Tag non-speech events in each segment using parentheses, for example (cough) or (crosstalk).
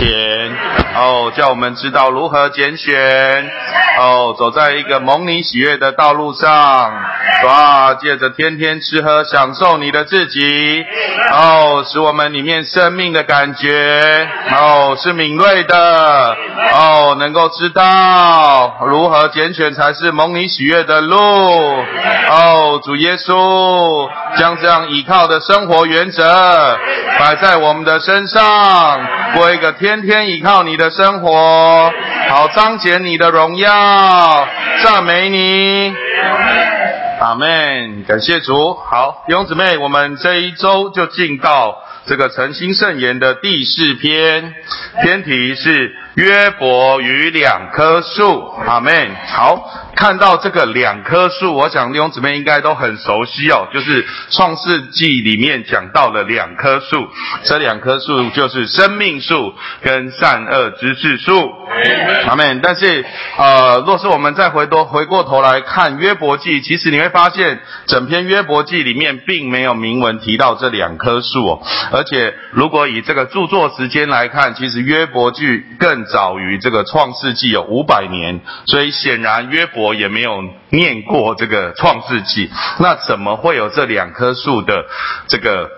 前，哦，叫我们知道如何拣选，哦，走在一个蒙你喜悦的道路上，哇，借着天天吃喝享受你的自己，哦，使我们里面生命的感觉，哦，是敏锐的，哦，能够知道如何拣选才是蒙你喜悦的路，哦，主耶稣将这样倚靠的生活原则摆在我们的身上，过一个天天天依靠你的生活，好彰显你的荣耀，赞美你。阿门，感谢主。好，弟兄姊妹，我们这一周就进到这个诚心圣言的第四篇，篇题是约伯与两棵树。阿门。好。看到这个两棵树，我想弟兄姊妹应该都很熟悉哦，就是创世纪里面讲到了两棵树，这两棵树就是生命树跟善恶知识树。阿门。但是呃，若是我们再回多回过头来看约伯记，其实你会发现整篇约伯记里面并没有明文提到这两棵树哦，而且如果以这个著作时间来看，其实约伯记更早于这个创世纪有五百年，所以显然约伯。也没有念过这个创世纪，那怎么会有这两棵树的这个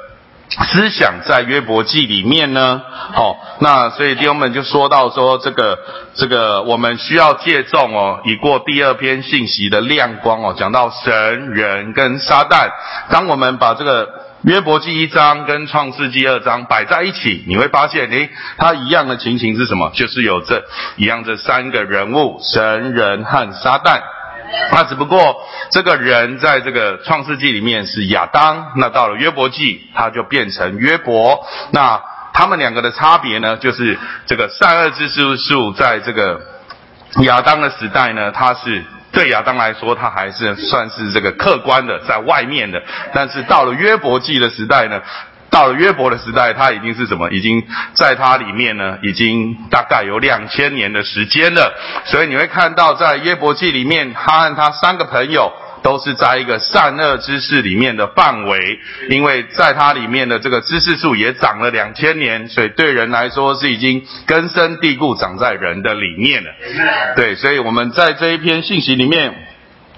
思想在约伯记里面呢？好，那所以弟兄们就说到说这个这个我们需要借重哦，以过第二篇信息的亮光哦，讲到神人跟撒旦。当我们把这个约伯记一章跟创世纪二章摆在一起，你会发现，诶，它一样的情形是什么？就是有这一样这三个人物：神人和撒旦。那只不过这个人在这个创世纪里面是亚当，那到了约伯记他就变成约伯。那他们两个的差别呢，就是这个善恶之树在这个亚当的时代呢，他是对亚当来说，他还是算是这个客观的在外面的。但是到了约伯记的时代呢？到了约伯的时代，他已经是什么？已经在他里面呢，已经大概有两千年的时间了。所以你会看到，在约伯记里面，他和他三个朋友都是在一个善恶知识里面的范围，因为在它里面的这个知识树也长了两千年，所以对人来说是已经根深蒂固长在人的里面了。对，所以我们在这一篇信息里面。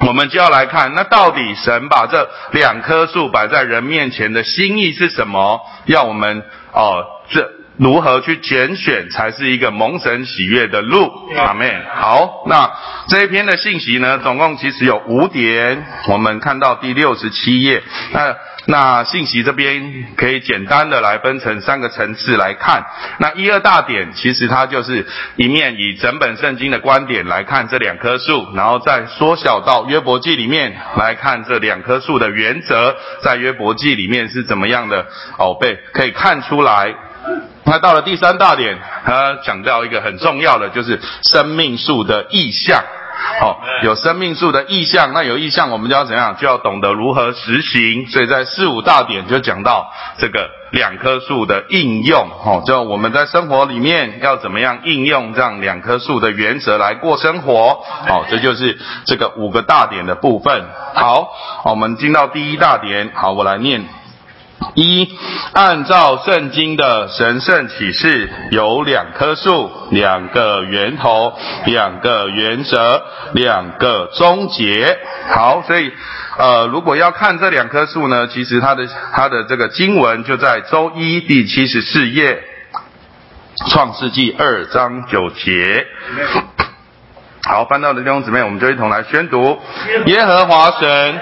我们就要来看，那到底神把这两棵树摆在人面前的心意是什么？要我们哦，这如何去拣选才是一个蒙神喜悦的路？阿门。好，那这一篇的信息呢，总共其实有五点，我们看到第六十七页。那那信息这边可以简单的来分成三个层次来看。那一二大点，其实它就是一面以整本圣经的观点来看这两棵树，然后再缩小到约伯记里面来看这两棵树的原则，在约伯记里面是怎么样的哦被可以看出来。(laughs) 那到了第三大点，他讲到一个很重要的，就是生命树的意象。好，有生命树的意象，那有意象，我们就要怎样？就要懂得如何实行。所以在四五大点就讲到这个两棵树的应用。哦，就我们在生活里面要怎么样应用这样两棵树的原则来过生活。好，这就是这个五个大点的部分。好，我们进到第一大点。好，我来念。一，按照圣经的神圣启示，有两棵树，两个源头，两个原则，两个终结。好，所以呃，如果要看这两棵树呢，其实它的它的这个经文就在周一第七十四页，创世纪二章九节。好，翻到的弟兄姊妹，我们就一同来宣读 (laughs) 耶和华神。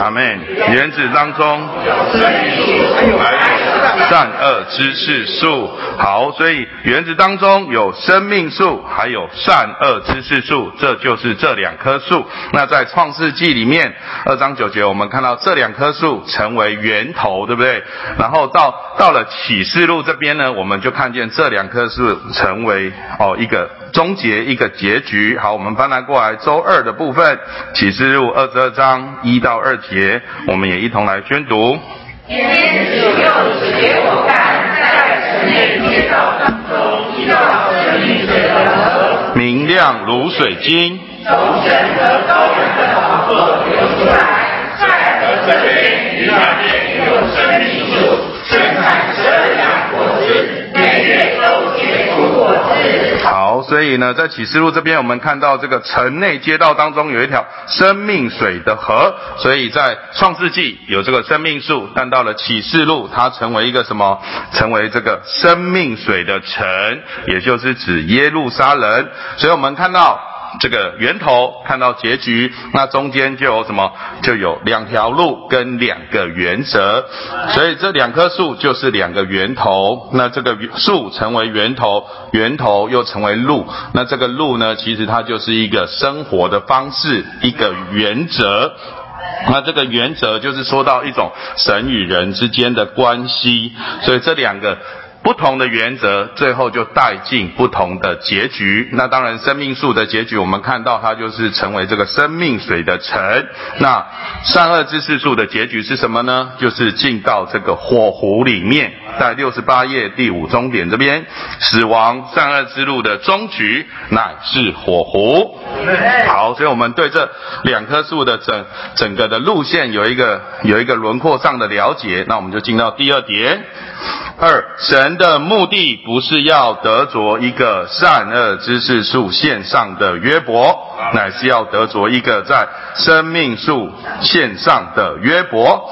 阿门。原子当中善恶知识树。好，所以原子当中有生命树，还有善恶知识树，这就是这两棵树。那在创世纪里面二章九节，我们看到这两棵树成为源头，对不对？然后到到了启示录这边呢，我们就看见这两棵树成为哦一个。终结一个结局。好，我们翻来过来，周二的部分，启示录二十二章一到二节，我们也一同来宣读。天使又指给我看，在城内街道当中，一道生命水的河，明亮如水晶，从神和高人的宝座流出来，在的这边与那边有生命树，生产这样果子，每月都结出果子。好，所以呢，在启示录这边，我们看到这个城内街道当中有一条生命水的河，所以在创世纪有这个生命树，但到了启示录，它成为一个什么？成为这个生命水的城，也就是指耶路撒冷。所以我们看到。这个源头看到结局，那中间就有什么？就有两条路跟两个原则，所以这两棵树就是两个源头。那这个树成为源头，源头又成为路。那这个路呢，其实它就是一个生活的方式，一个原则。那这个原则就是说到一种神与人之间的关系。所以这两个。不同的原则，最后就带进不同的结局。那当然，生命树的结局，我们看到它就是成为这个生命水的城。那善恶知识树的结局是什么呢？就是进到这个火湖里面。在六十八页第五终点这边，死亡善恶之路的终局乃是火湖。好，所以我们对这两棵树的整整个的路线有一个有一个轮廓上的了解。那我们就进到第二点。二神的目的不是要得着一个善恶知识树线上的约伯，乃是要得着一个在生命树线上的约伯。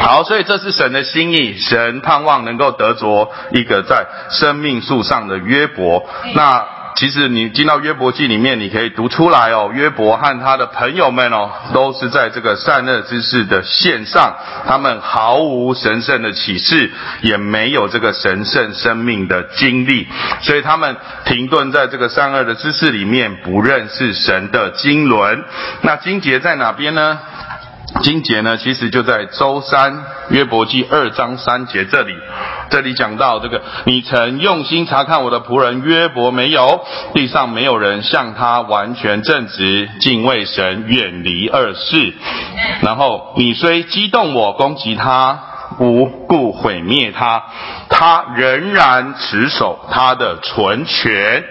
好，所以这是神的心意，神盼望能够得着一个在生命树上的约伯。那。其实你进到约伯记里面，你可以读出来哦。约伯和他的朋友们哦，都是在这个善恶之事的线上，他们毫无神圣的启示，也没有这个神圣生命的经历，所以他们停顿在这个善恶的知识里面，不认识神的经纶。那经节在哪边呢？经节呢，其实就在周三约伯记二章三节这里。这里讲到这个，你曾用心查看我的仆人约伯没有？地上没有人像他完全正直，敬畏神，远离二世。然后你虽激动我，攻击他，无故毁灭他，他仍然持守他的存权。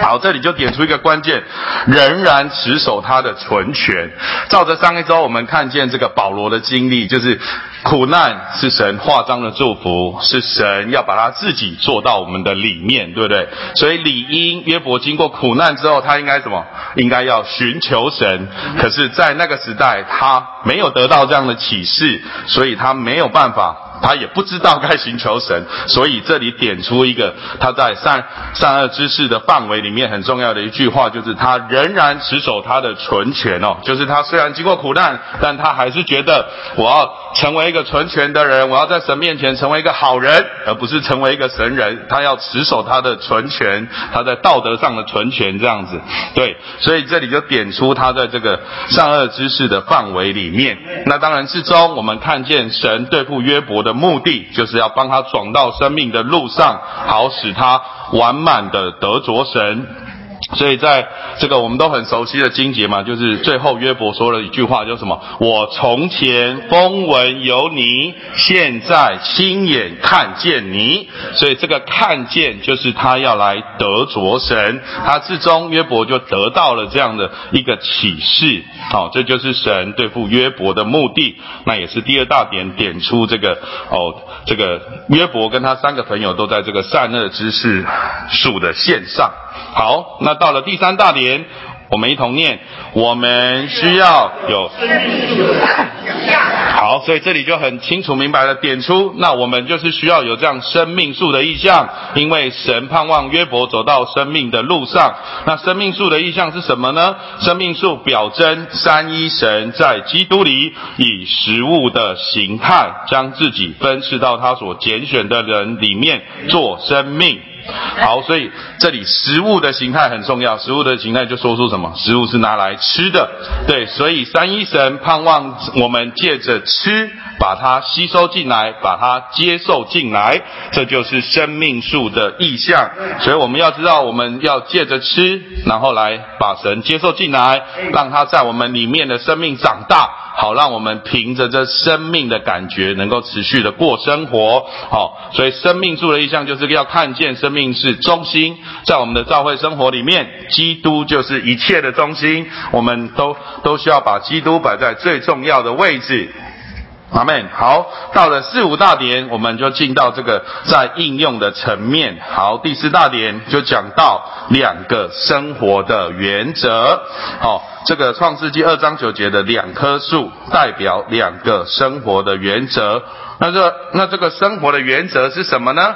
好，这里就点出一个关键，仍然持守他的存权。照着上一周我们看见这个保罗的经历，就是苦难是神化妆的祝福，是神要把他自己做到我们的里面，对不对？所以理应约伯经过苦难之后，他应该什么？应该要寻求神。可是，在那个时代，他没有得到这样的启示，所以他没有办法。他也不知道该寻求神，所以这里点出一个他在善善恶之事的范围里面很重要的一句话，就是他仍然持守他的纯权哦，就是他虽然经过苦难，但他还是觉得我要成为一个纯全的人，我要在神面前成为一个好人，而不是成为一个神人。他要持守他的纯权，他在道德上的纯权这样子。对，所以这里就点出他在这个善恶之事的范围里面。那当然之中，我们看见神对付约伯的。目的就是要帮他转到生命的路上，好使他完满的得着神。所以在这个我们都很熟悉的经节嘛，就是最后约伯说了一句话，叫什么？我从前风闻有你，现在亲眼看见你。所以这个看见就是他要来得着神，他至终约伯就得到了这样的一个启示。好，这就是神对付约伯的目的。那也是第二大点，点出这个哦，这个约伯跟他三个朋友都在这个善恶知识树的线上。好，那到了第三大点，我们一同念：我们需要有。好，所以这里就很清楚明白的点出，那我们就是需要有这样生命树的意象，因为神盼望约伯走到生命的路上。那生命树的意象是什么呢？生命树表征三一神在基督里以食物的形态，将自己分赐到他所拣选的人里面做生命。好，所以这里食物的形态很重要。食物的形态就说出什么？食物是拿来吃的，对。所以三一神盼望我们借着吃，把它吸收进来，把它接受进来，这就是生命树的意象。所以我们要知道，我们要借着吃，然后来把神接受进来，让它在我们里面的生命长大。好，让我们凭着这生命的感觉，能够持续的过生活。好，所以生命树的意象就是要看见生命是中心，在我们的教会生活里面，基督就是一切的中心。我们都都需要把基督摆在最重要的位置。阿妹，好，到了四五大点，我们就进到这个在应用的层面。好，第四大点就讲到两个生活的原则。好，这个创世纪二章九节的两棵树，代表两个生活的原则。那这那这个生活的原则是什么呢？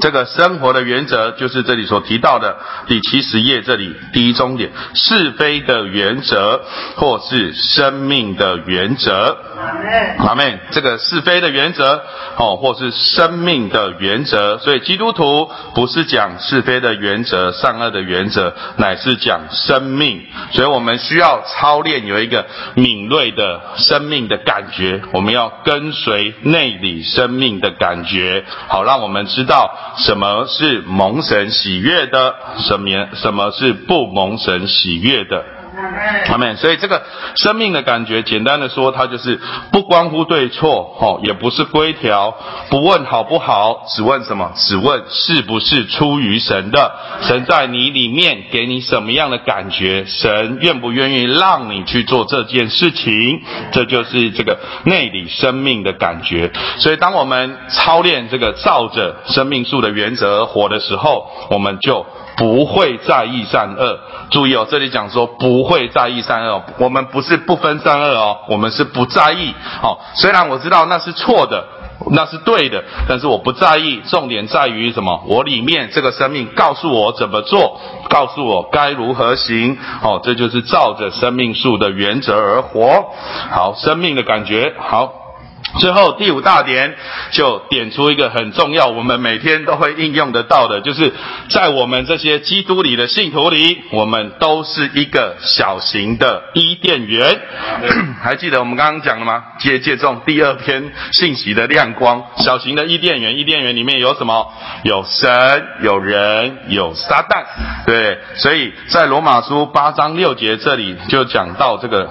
这个生活的原则就是这里所提到的第七十页这里第一终点是非的原则，或是生命的原则。阿妹，这个是非的原则哦，或是生命的原则。所以基督徒不是讲是非的原则、善恶的原则，乃是讲生命。所以我们需要操练有一个敏锐的生命的感觉，我们要跟随内里生命的感觉，好让我们知道。什么是蒙神喜悦的？什么什么是不蒙神喜悦的？阿门。所以这个生命的感觉，简单的说，它就是不关乎对错，哦，也不是规条，不问好不好，只问什么？只问是不是出于神的？神在你里面给你什么样的感觉？神愿不愿意让你去做这件事情？这就是这个内里生命的感觉。所以，当我们操练这个照着生命树的原则活的时候，我们就。不会在意善恶，注意哦，这里讲说不会在意善恶，我们不是不分善恶哦，我们是不在意哦。虽然我知道那是错的，那是对的，但是我不在意。重点在于什么？我里面这个生命告诉我怎么做，告诉我该如何行。哦，这就是照着生命树的原则而活。好，生命的感觉好。最后第五大点就点出一个很重要，我们每天都会应用得到的，就是在我们这些基督里的信徒里，我们都是一个小型的伊甸园。(clears throat) 还记得我们刚刚讲了吗？借借重第二篇信息的亮光，小型的伊甸园，伊甸园里面有什么？有神，有人，有撒旦。对，所以在罗马书八章六节这里就讲到这个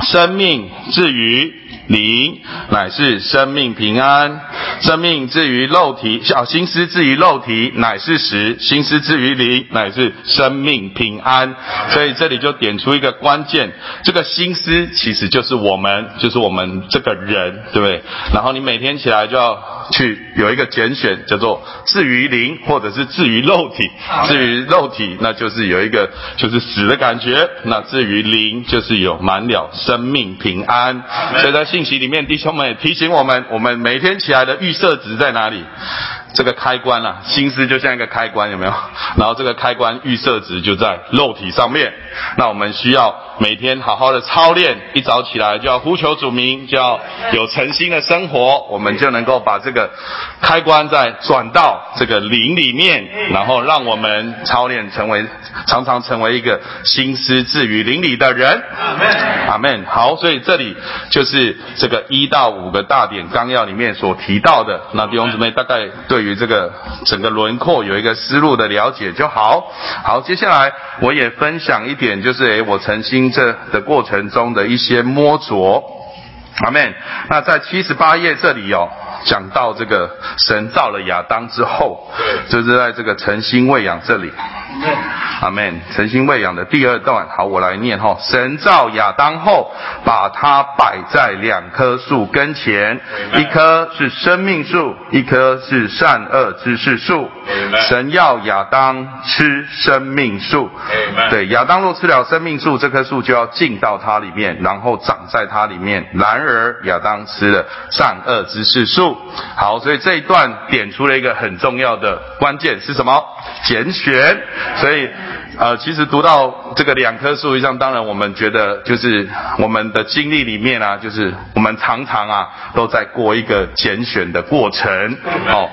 生命至于。灵乃是生命平安，生命至于肉体，小心思至于肉体乃是实，心思至于灵乃是生命平安。所以这里就点出一个关键，这个心思其实就是我们，就是我们这个人，对不对？然后你每天起来就要去有一个拣选，叫做至于灵，或者是至于肉体。至于肉体，那就是有一个就是死的感觉；那至于灵，就是有满了生命平安。所以在信息里面，弟兄们也提醒我们：我们每天起来的预设值在哪里？这个开关啊，心思就像一个开关，有没有？然后这个开关预设值就在肉体上面。那我们需要每天好好的操练，一早起来就要呼求主名，就要有诚心的生活，我们就能够把这个开关再转到这个灵里面，然后让我们操练成为常常成为一个心思置于灵里的人。阿门。好，所以这里就是这个一到五个大点纲要里面所提到的。那弟兄姊妹大概对。对于这个整个轮廓有一个思路的了解就好。好，接下来我也分享一点，就是诶，我曾经这的过程中的一些摸着。阿门。那在七十八页这里有。讲到这个神造了亚当之后，就是在这个诚心喂养这里，阿门。诚心喂养的第二段，好，我来念哈。神造亚当后，把它摆在两棵树跟前，一棵是生命树，一棵是善恶知识树。神要亚当吃生命树，对，亚当若吃了生命树，这棵树就要进到它里面，然后长在它里面。然而亚当吃了善恶知识树。好，所以这一段点出了一个很重要的关键是什么？拣选。所以，呃，其实读到这个两棵树以上，当然我们觉得就是我们的经历里面啊，就是我们常常啊都在过一个拣选的过程。好。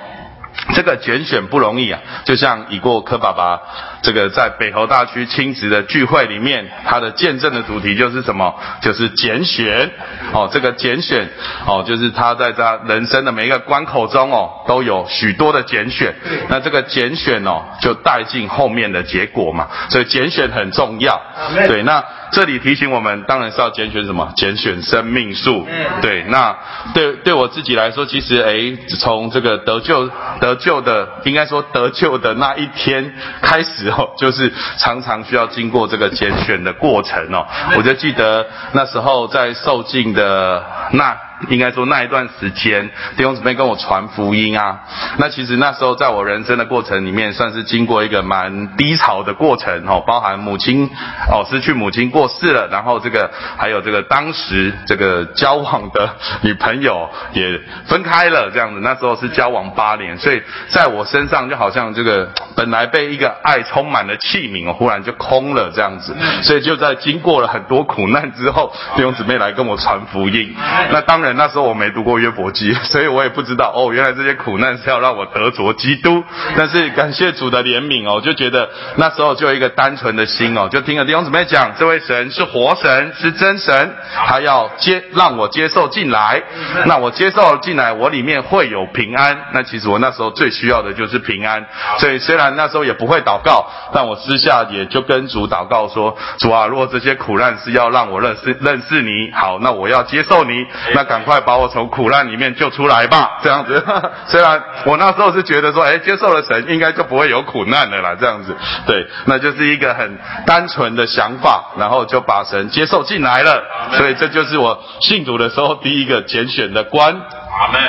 这个拣选不容易啊，就像已过柯爸爸这个在北投大区亲子的聚会里面，他的见证的主题就是什么？就是拣选哦，这个拣选哦，就是他在他人生的每一个关口中哦，都有许多的拣选。那这个拣选哦，就带进后面的结果嘛，所以拣选很重要。对，那这里提醒我们，当然是要拣选什么？拣选生命树。对，那对对我自己来说，其实诶，从这个得救得救的，应该说得救的那一天开始哦，就是常常需要经过这个拣选的过程哦。我就记得那时候在受浸的那。应该说那一段时间，弟兄姊妹跟我传福音啊。那其实那时候在我人生的过程里面，算是经过一个蛮低潮的过程哦，包含母亲哦失去母亲过世了，然后这个还有这个当时这个交往的女朋友也分开了这样子。那时候是交往八年，所以在我身上就好像这个本来被一个爱充满了器皿，忽然就空了这样子。所以就在经过了很多苦难之后，弟兄姊妹来跟我传福音。那当然。那时候我没读过约伯记，(laughs) 所以我也不知道哦，原来这些苦难是要让我得着基督。但是感谢主的怜悯哦，就觉得那时候就有一个单纯的心哦，就听了弟兄姊妹讲，这位神是活神，是真神，他要接让我接受进来。那我接受进来，我里面会有平安。那其实我那时候最需要的就是平安。所以虽然那时候也不会祷告，但我私下也就跟主祷告说：主啊，如果这些苦难是要让我认识认识你，好，那我要接受你。那感快把我从苦难里面救出来吧，这样子。(laughs) 虽然我那时候是觉得说，哎，接受了神，应该就不会有苦难的啦，这样子。对，那就是一个很单纯的想法，然后就把神接受进来了。所以这就是我信主的时候第一个拣选的关。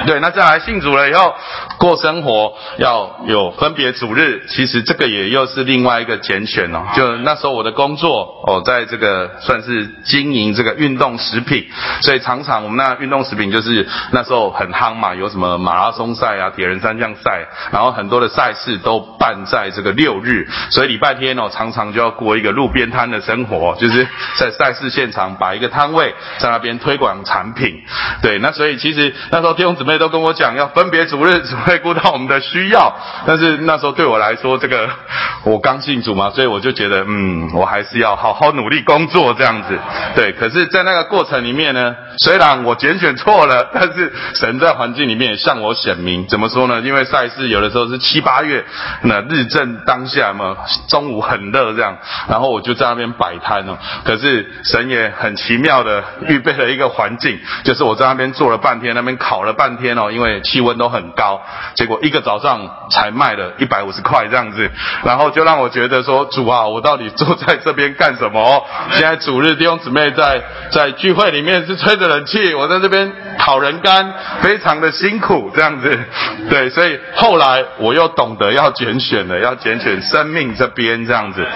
对，那再来信主了以后，过生活要有分别主日，其实这个也又是另外一个拣选哦。就那时候我的工作哦，在这个算是经营这个运动食品，所以常常我们那运动食品就是那时候很夯嘛，有什么马拉松赛啊、铁人三项赛，然后很多的赛事都办在这个六日，所以礼拜天哦，常常就要过一个路边摊的生活，就是在赛事现场摆一个摊位，在那边推广产品。对，那所以其实那时候。弟兄姊妹都跟我讲要分别主日，只会顾到我们的需要。但是那时候对我来说，这个我刚信主嘛，所以我就觉得，嗯，我还是要好好努力工作这样子。对，可是，在那个过程里面呢，虽然我拣选错了，(laughs) 但是神在环境里面也向我显明。怎么说呢？因为赛事有的时候是七八月，那日正当下嘛，中午很热这样，然后我就在那边摆摊哦。可是神也很奇妙的预备了一个环境，就是我在那边坐了半天，那边烤了。半天哦，因为气温都很高，结果一个早上才卖了一百五十块这样子，然后就让我觉得说主啊，我到底坐在这边干什么？现在主日弟兄姊妹在在聚会里面是吹着冷气，我在这边讨人干，非常的辛苦这样子。对，所以后来我又懂得要拣选了，要拣选生命这边这样子。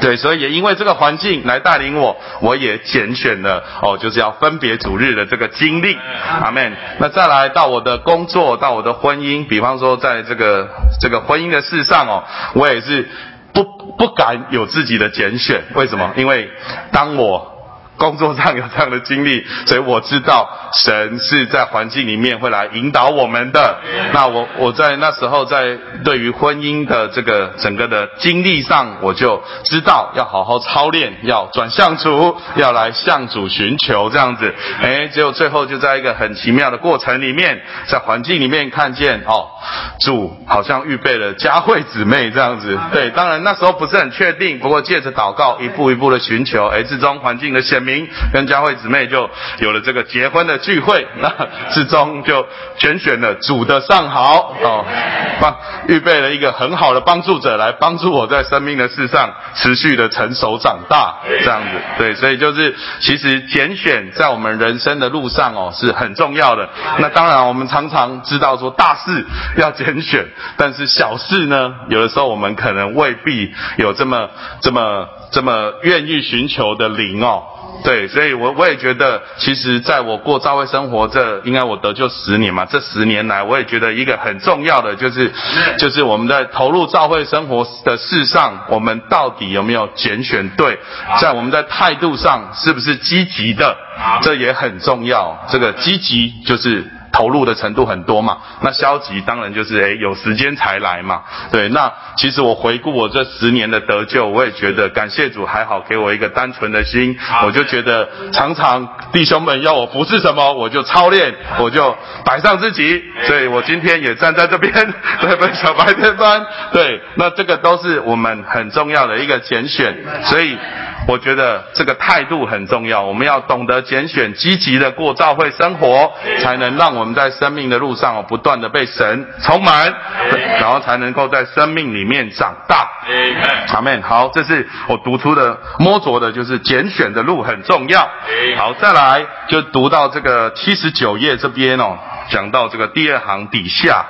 对，所以也因为这个环境来带领我，我也拣选了哦，就是要分别主日的这个经历。阿门。那再来到我的工作，到我的婚姻，比方说在这个这个婚姻的事上哦，我也是是不不敢有自己的拣选。为什么？因为当我。工作上有这样的经历，所以我知道神是在环境里面会来引导我们的。那我我在那时候在对于婚姻的这个整个的经历上，我就知道要好好操练，要转向主，要来向主寻求这样子。哎，结果最后就在一个很奇妙的过程里面，在环境里面看见哦，主好像预备了佳慧姊妹这样子。对，当然那时候不是很确定，不过借着祷告，一步一步的寻求，哎，最终环境的显明。跟佳慧姊妹就有了这个结婚的聚会，那之中就拣选了主的上好哦，帮预备了一个很好的帮助者来帮助我在生命的事上持续的成熟长大，这样子对，所以就是其实拣选在我们人生的路上哦是很重要的。那当然我们常常知道说大事要拣选，但是小事呢，有的时候我们可能未必有这么这么这么愿意寻求的灵哦。对，所以我我也觉得，其实在我过教会生活这，应该我得救十年嘛，这十年来，我也觉得一个很重要的就是，就是我们在投入教会生活的事上，我们到底有没有拣选对，在我们在态度上是不是积极的，这也很重要。这个积极就是。投入的程度很多嘛。那消极当然就是诶有时间才来嘛。对，那其实我回顾我这十年的得救，我也觉得感谢主还好给我一个单纯的心，我就觉得常常弟兄们要我服侍什么，我就操练，我就摆上自己。所以我今天也站在这边，(laughs) 对本小白天班，对，那这个都是我们很重要的一个拣选，所以。我觉得这个态度很重要，我们要懂得拣选，积极的过教会生活，才能让我们在生命的路上哦，不断的被神充满，然后才能够在生命里面长大。阿门。好，这是我读出的摸着的，就是拣选的路很重要。好，再来就读到这个七十九页这边哦。讲到这个第二行底下，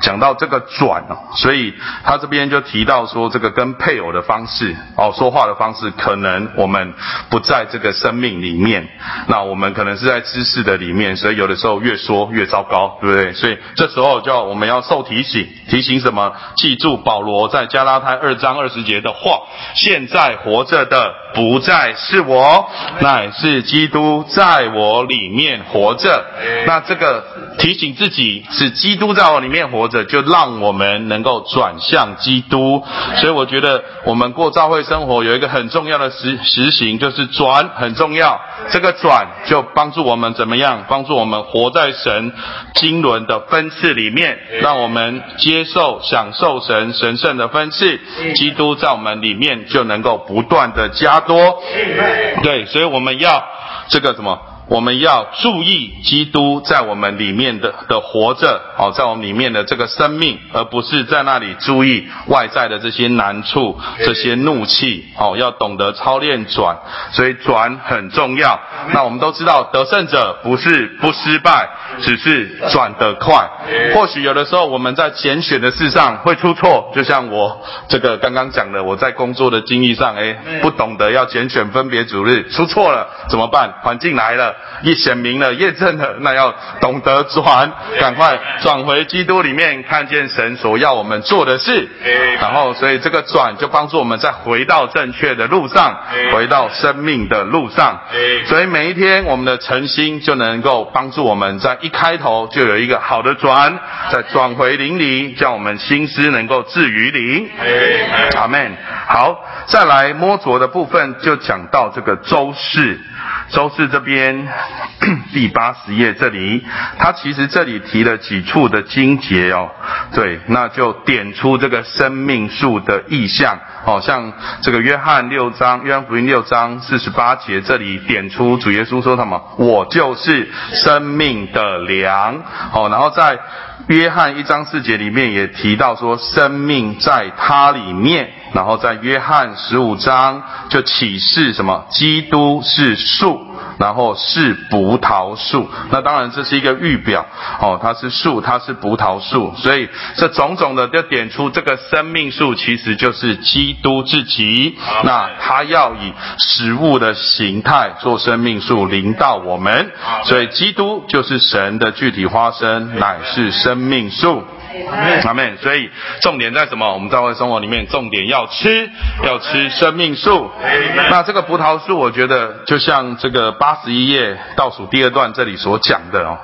讲到这个转哦，所以他这边就提到说，这个跟配偶的方式哦，说话的方式，可能我们不在这个生命里面，那我们可能是在知识的里面，所以有的时候越说越糟糕，对不对？所以这时候就我们要受提醒，提醒什么？记住保罗在加拉太二章二十节的话：现在活着的不再是我，乃是基督在我里面活着。那这个。提醒自己是基督在我里面活着，就让我们能够转向基督。所以我觉得我们过教会生活有一个很重要的实实行，就是转很重要。这个转就帮助我们怎么样？帮助我们活在神经纶的分次里面，让我们接受享受神神圣的分次。基督在我们里面就能够不断的加多。对，所以我们要这个什么？我们要注意基督在我们里面的的活着，哦，在我们里面的这个生命，而不是在那里注意外在的这些难处、这些怒气，哦，要懂得操练转，所以转很重要。那我们都知道，得胜者不是不失败，只是转得快。或许有的时候我们在拣选的事上会出错，就像我这个刚刚讲的，我在工作的经历上，哎，不懂得要拣选分别主日，出错了怎么办？环境来了。一显明了验证了，那要懂得转，赶快转回基督里面，看见神所要我们做的事，然后所以这个转就帮助我们再回到正确的路上，回到生命的路上。所以每一天我们的诚心就能够帮助我们在一开头就有一个好的转，再转回灵里，叫我们心思能够置于灵。阿门。好，再来摸着的部分就讲到这个周氏。周四这边 (coughs) 第八十页这里，他其实这里提了几处的经节哦，对，那就点出这个生命树的意象哦，像这个约翰六章，约翰福音六章四十八节这里点出主耶稣说什么，我就是生命的粮哦，然后在约翰一章四节里面也提到说，生命在它里面。然后在约翰十五章就启示什么？基督是树，然后是葡萄树。那当然这是一个预表哦，它是树，它是葡萄树。所以这种种的就点出这个生命树其实就是基督自己。那他要以食物的形态做生命树临到我们，所以基督就是神的具体化身，乃是生命树。阿门。所以重点在什么？我们在外生活里面，重点要吃，要吃生命树。那这个葡萄树，我觉得就像这个八十一页倒数第二段这里所讲的哦。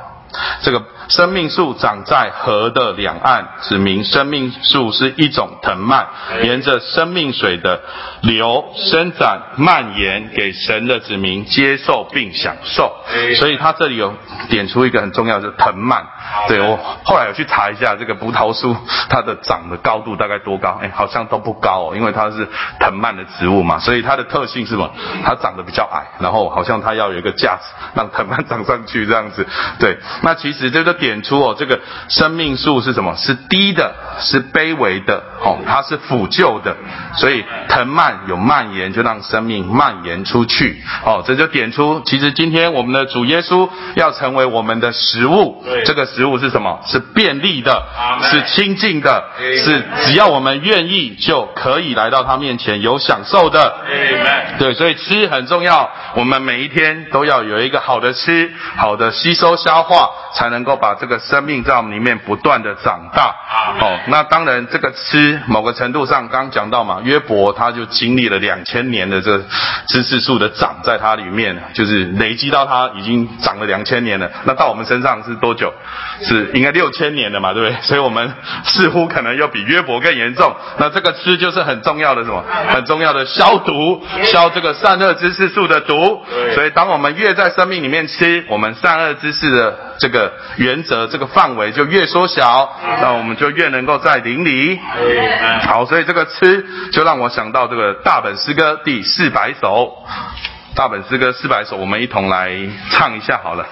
这个生命树长在河的两岸，指明生命树是一种藤蔓，沿着生命水的流伸展蔓延，给神的子民接受并享受。所以它这里有点出一个很重要的藤蔓。对我后来有去查一下，这个葡萄树它的长的高度大概多高？哎，好像都不高哦，因为它是藤蔓的植物嘛，所以它的特性是什么？它长得比较矮，然后好像它要有一个架子让藤蔓长上去这样子。对。那其实这个点出哦，这个生命树是什么？是低的，是卑微的，哦，它是腐旧的，所以藤蔓有蔓延，就让生命蔓延出去，哦，这就点出，其实今天我们的主耶稣要成为我们的食物，这个食物是什么？是便利的，是亲近的，是只要我们愿意就可以来到他面前有享受的，对，所以吃很重要，我们每一天都要有一个好的吃，好的吸收消化。才能够把这个生命在我们里面不断的长大。哦，那当然这个吃某个程度上，刚刚讲到嘛，约伯他就经历了两千年的这知识树的长在他里面，就是累积到他已经长了两千年了，那到我们身上是多久？是应该六千年了嘛，对不对？所以我们似乎可能又比约伯更严重。那这个吃就是很重要的什么？很重要的消毒，消这个善恶知识树的毒。所以当我们越在生命里面吃，我们善恶知识的这个原则、这个范围就越缩小，那我们就越能够在邻里。好，所以这个吃就让我想到这个大本诗歌第四百首。大本诗歌四百首，我们一同来唱一下好了。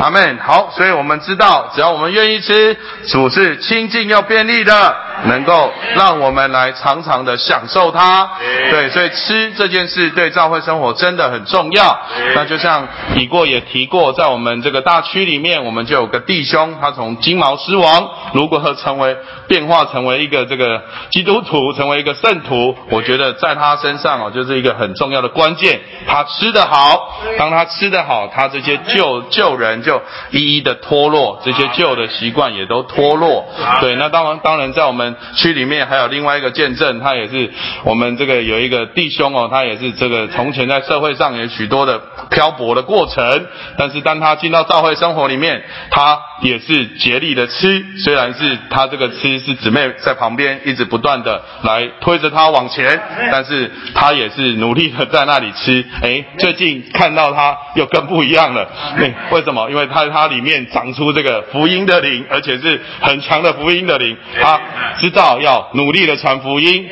阿门。好，所以我们知道，只要我们愿意吃，主是清净又便利的，能够让我们来常常的享受它。对，所以吃这件事对教会生活真的很重要。那就像已过也提过，在我们这个大区里面，我们就有个弟兄，他从金毛狮王如何成为变化成为一个这个基督徒，成为一个圣徒，我觉得在他身上哦，就是一个很重要的关键。他吃得好，当他吃得好，他这些旧旧人就一一的脱落，这些旧的习惯也都脱落。对，那当然，当然在我们区里面还有另外一个见证，他也是我们这个有一个弟兄哦，他也是这个从前在社会上有许多的漂泊的过程，但是当他进到教会生活里面，他也是竭力的吃，虽然是他这个吃是姊妹在旁边一直不断的来推着他往前，但是他也是努力的在那里吃。哎，最近看到他又更不一样了。(laughs) 为什么？因为它它里面长出这个福音的灵，而且是很强的福音的灵。他知道要努力的传福音。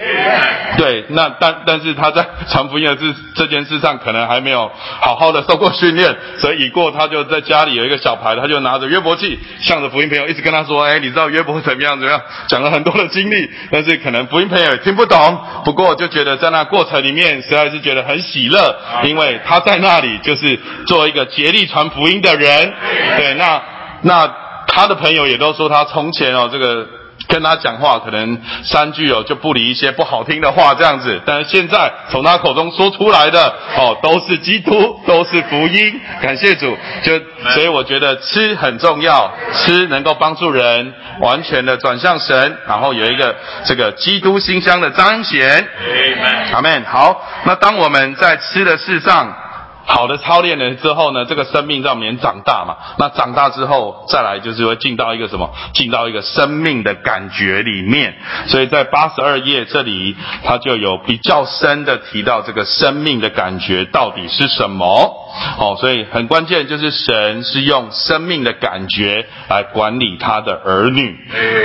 对，那但但是他在传福音的这这件事上，可能还没有好好的受过训练，所以已过他就在家里有一个小牌，他就拿着约伯记，向着福音朋友一直跟他说：“哎，你知道约伯怎么样怎么样？”讲了很多的经历，但是可能福音朋友也听不懂。不过就觉得在那过程里面，实在是觉得很喜乐，因为他在那里就是做一个竭力传福音的人。对，那那他的朋友也都说他从前哦这个。跟他讲话可能三句哦就不理一些不好听的话这样子，但是现在从他口中说出来的哦都是基督，都是福音，感谢主。就所以我觉得吃很重要，吃能够帮助人完全的转向神，然后有一个这个基督馨香的彰显。阿门。好，那当我们在吃的事上。好的操练了之后呢，这个生命让人长大嘛。那长大之后，再来就是会进到一个什么？进到一个生命的感觉里面。所以在八十二页这里，它就有比较深的提到这个生命的感觉到底是什么。哦，所以很关键就是神是用生命的感觉来管理他的儿女。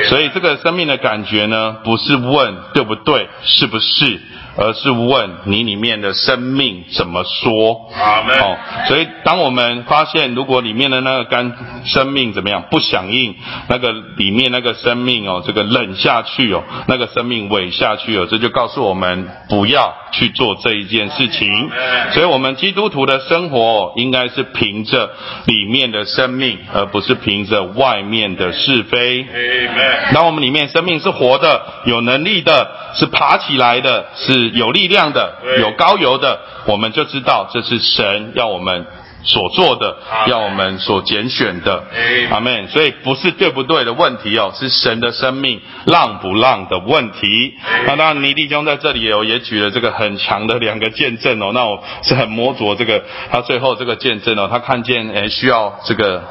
所以这个生命的感觉呢，不是问对不对，是不是？而是问你里面的生命怎么说？好，所以当我们发现如果里面的那个肝生命怎么样不响应，那个里面那个生命哦，这个冷下去哦，那个生命萎下去哦，这就告诉我们不要去做这一件事情。所以，我们基督徒的生活应该是凭着里面的生命，而不是凭着外面的是非。当我们里面生命是活的，有能力的，是爬起来的，是。有力量的，有高油的，我们就知道这是神要我们所做的，要我们所拣选的。阿门。所以不是对不对的问题哦，是神的生命让不让的问题。那当然，尼弟兄在这里哦，也举了这个很强的两个见证哦。那我是很摸着这个他最后这个见证哦，他看见诶需要这个。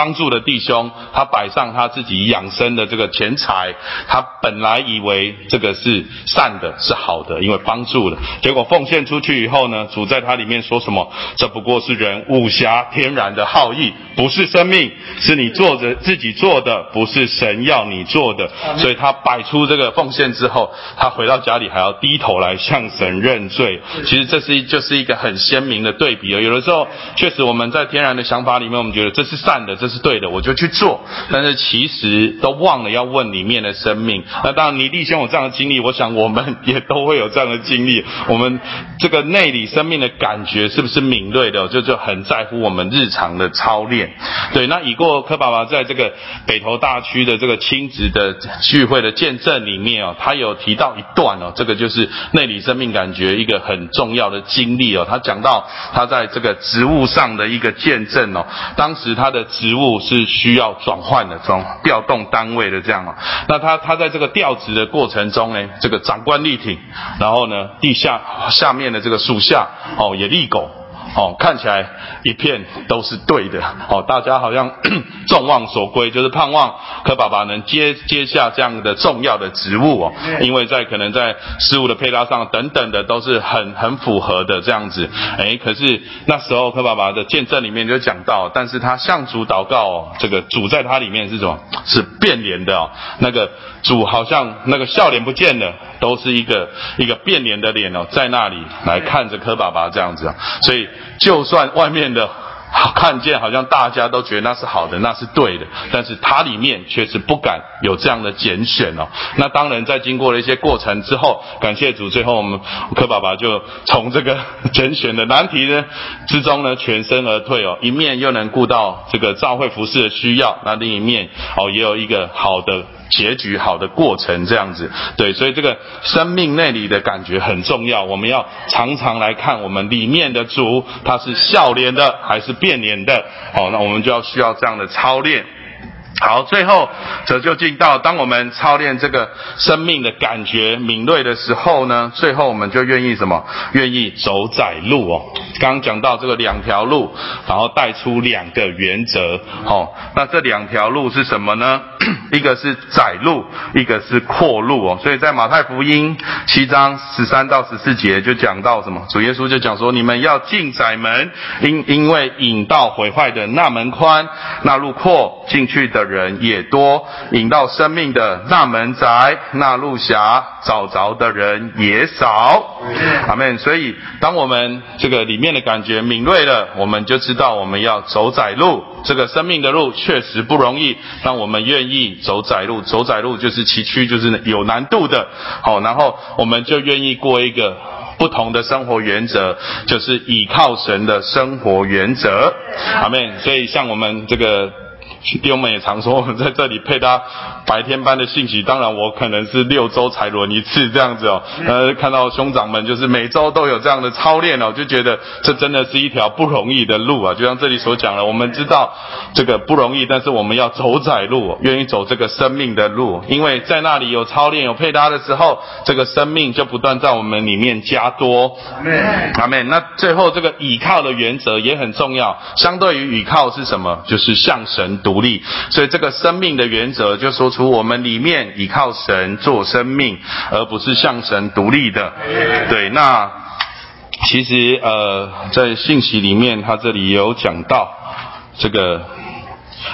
帮助的弟兄，他摆上他自己养生的这个钱财，他本来以为这个是善的，是好的，因为帮助了。结果奉献出去以后呢，主在他里面说什么？这不过是人武侠天然的好意，不是生命，是你做着自己做的，不是神要你做的。所以他摆出这个奉献之后，他回到家里还要低头来向神认罪。其实这是就是一个很鲜明的对比。有的时候确实我们在天然的想法里面，我们觉得这是善的。这是对的，我就去做。但是其实都忘了要问里面的生命。那当然，你弟兄有这样的经历，我想我们也都会有这样的经历。我们这个内里生命的感觉是不是敏锐的？就就很在乎我们日常的操练。对，那已过柯爸爸在这个北投大区的这个亲子的聚会的见证里面哦，他有提到一段哦，这个就是内里生命感觉一个很重要的经历哦。他讲到他在这个职务上的一个见证哦，当时他的职职务是需要转换的，种调动单位的这样哦。那他他在这个调职的过程中呢，这个长官力挺，然后呢，地下下面的这个属下哦也立狗哦，看起来一片都是对的，哦，大家好像 (coughs) 众望所归，就是盼望柯爸爸能接接下这样的重要的职务哦，因为在可能在事物的配搭上等等的都是很很符合的这样子，哎，可是那时候柯爸爸的见证里面就讲到，但是他向主祷告，哦，这个主在他里面是什么？是变脸的哦，那个主好像那个笑脸不见了，都是一个一个变脸的脸哦，在那里来看着柯爸爸这样子啊，所以。就算外面的看见好像大家都觉得那是好的，那是对的，但是他里面却是不敢有这样的拣选哦。那当然，在经过了一些过程之后，感谢主，最后我们柯爸爸就从这个 (laughs) 拣选的难题呢之中呢全身而退哦。一面又能顾到这个教会服饰的需要，那另一面哦也有一个好的。结局好的过程这样子，对，所以这个生命那里的感觉很重要。我们要常常来看我们里面的主，他是笑脸的还是变脸的？好，那我们就要需要这样的操练。好，最后则就进到当我们操练这个生命的感觉敏锐的时候呢，最后我们就愿意什么？愿意走窄路哦。刚刚讲到这个两条路，然后带出两个原则。哦，那这两条路是什么呢？(coughs) 一个是窄路，一个是阔路哦。所以在马太福音七章十三到十四节就讲到什么？主耶稣就讲说：你们要进窄门，因因为引到毁坏的那门宽，那路阔，进去的。人也多，引到生命的那门窄、那路狭，找着的人也少。阿门。所以，当我们这个里面的感觉敏锐了，我们就知道我们要走窄路。这个生命的路确实不容易，但我们愿意走窄路。走窄路就是崎岖，就是有难度的。好，然后我们就愿意过一个不同的生活原则，就是倚靠神的生活原则。阿门。所以，像我们这个。弟兄们也常说，我 (laughs) 们在这里配搭白天班的信息。当然，我可能是六周才轮一次这样子哦。呃，看到兄长们就是每周都有这样的操练哦，就觉得这真的是一条不容易的路啊。就像这里所讲的，我们知道这个不容易，但是我们要走窄路，愿意走这个生命的路，因为在那里有操练、有配搭的时候，这个生命就不断在我们里面加多。阿门。那最后这个倚靠的原则也很重要。相对于倚靠是什么？就是向神独。独立，所以这个生命的原则就说出我们里面依靠神做生命，而不是向神独立的。对，那其实呃，在信息里面，他这里有讲到这个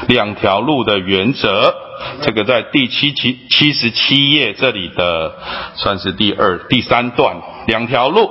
两条路的原则，这个在第七七七十七页这里的算是第二第三段两条路。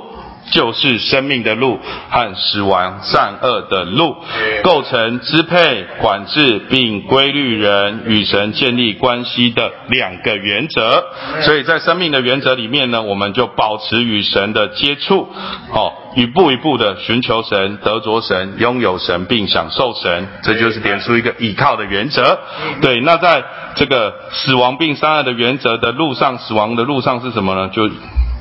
就是生命的路和死亡善恶的路，构成支配、管制并规律人与神建立关系的两个原则。所以在生命的原则里面呢，我们就保持与神的接触，哦，一步一步的寻求神、得着神、拥有神并享受神，这就是点出一个倚靠的原则。对，那在这个死亡并善恶的原则的路上，死亡的路上是什么呢？就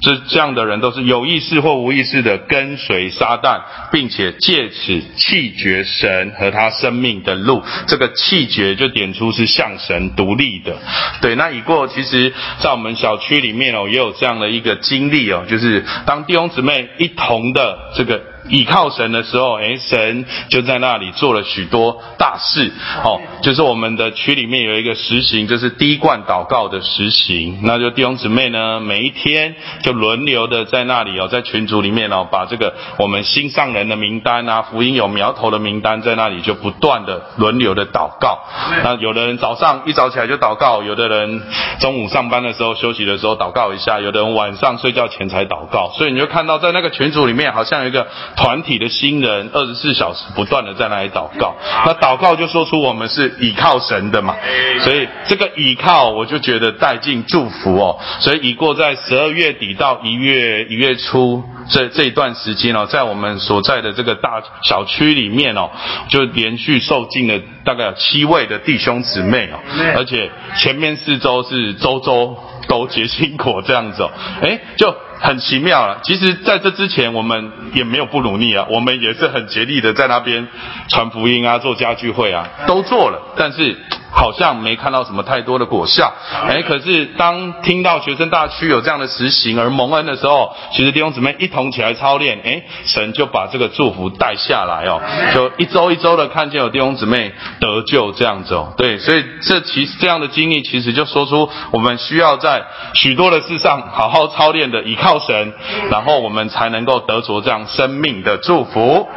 这这样的人都是有意识或无意识的跟随撒旦，并且借此弃绝神和他生命的路。这个弃绝就点出是向神独立的。对，那已过，其实在我们小区里面哦，也有这样的一个经历哦，就是当弟兄姊妹一同的这个。倚靠神的时候，哎，神就在那里做了许多大事。哦，就是我们的区里面有一个实行，就是滴灌祷告的实行。那就弟兄姊妹呢，每一天就轮流的在那里哦，在群组里面哦，把这个我们新上人的名单啊，福音有苗头的名单在那里就不断的轮流的祷告。那有的人早上一早起来就祷告，有的人中午上班的时候休息的时候祷告一下，有的人晚上睡觉前才祷告。所以你就看到在那个群组里面，好像有一个。团体的新人，二十四小时不断的在那里祷告，那祷告就说出我们是倚靠神的嘛，所以这个倚靠我就觉得带进祝福哦，所以已过在十二月底到一月一月初这这一段时间哦，在我们所在的这个大小区里面哦，就连续受尽了大概有七位的弟兄姊妹哦，而且前面四周是周周都结辛苦这样子哦，哎就。很奇妙了，其实在这之前我们也没有不努力啊，我们也是很竭力的在那边传福音啊，做家聚会啊，都做了，但是好像没看到什么太多的果效。哎，可是当听到学生大区有这样的实行而蒙恩的时候，其实弟兄姊妹一同起来操练，哎，神就把这个祝福带下来哦，就一周一周的看见有弟兄姊妹得救这样子哦。对，所以这其实这样的经历，其实就说出我们需要在许多的事上好好操练的倚靠神，然后我们才能够得着这样生命的祝福。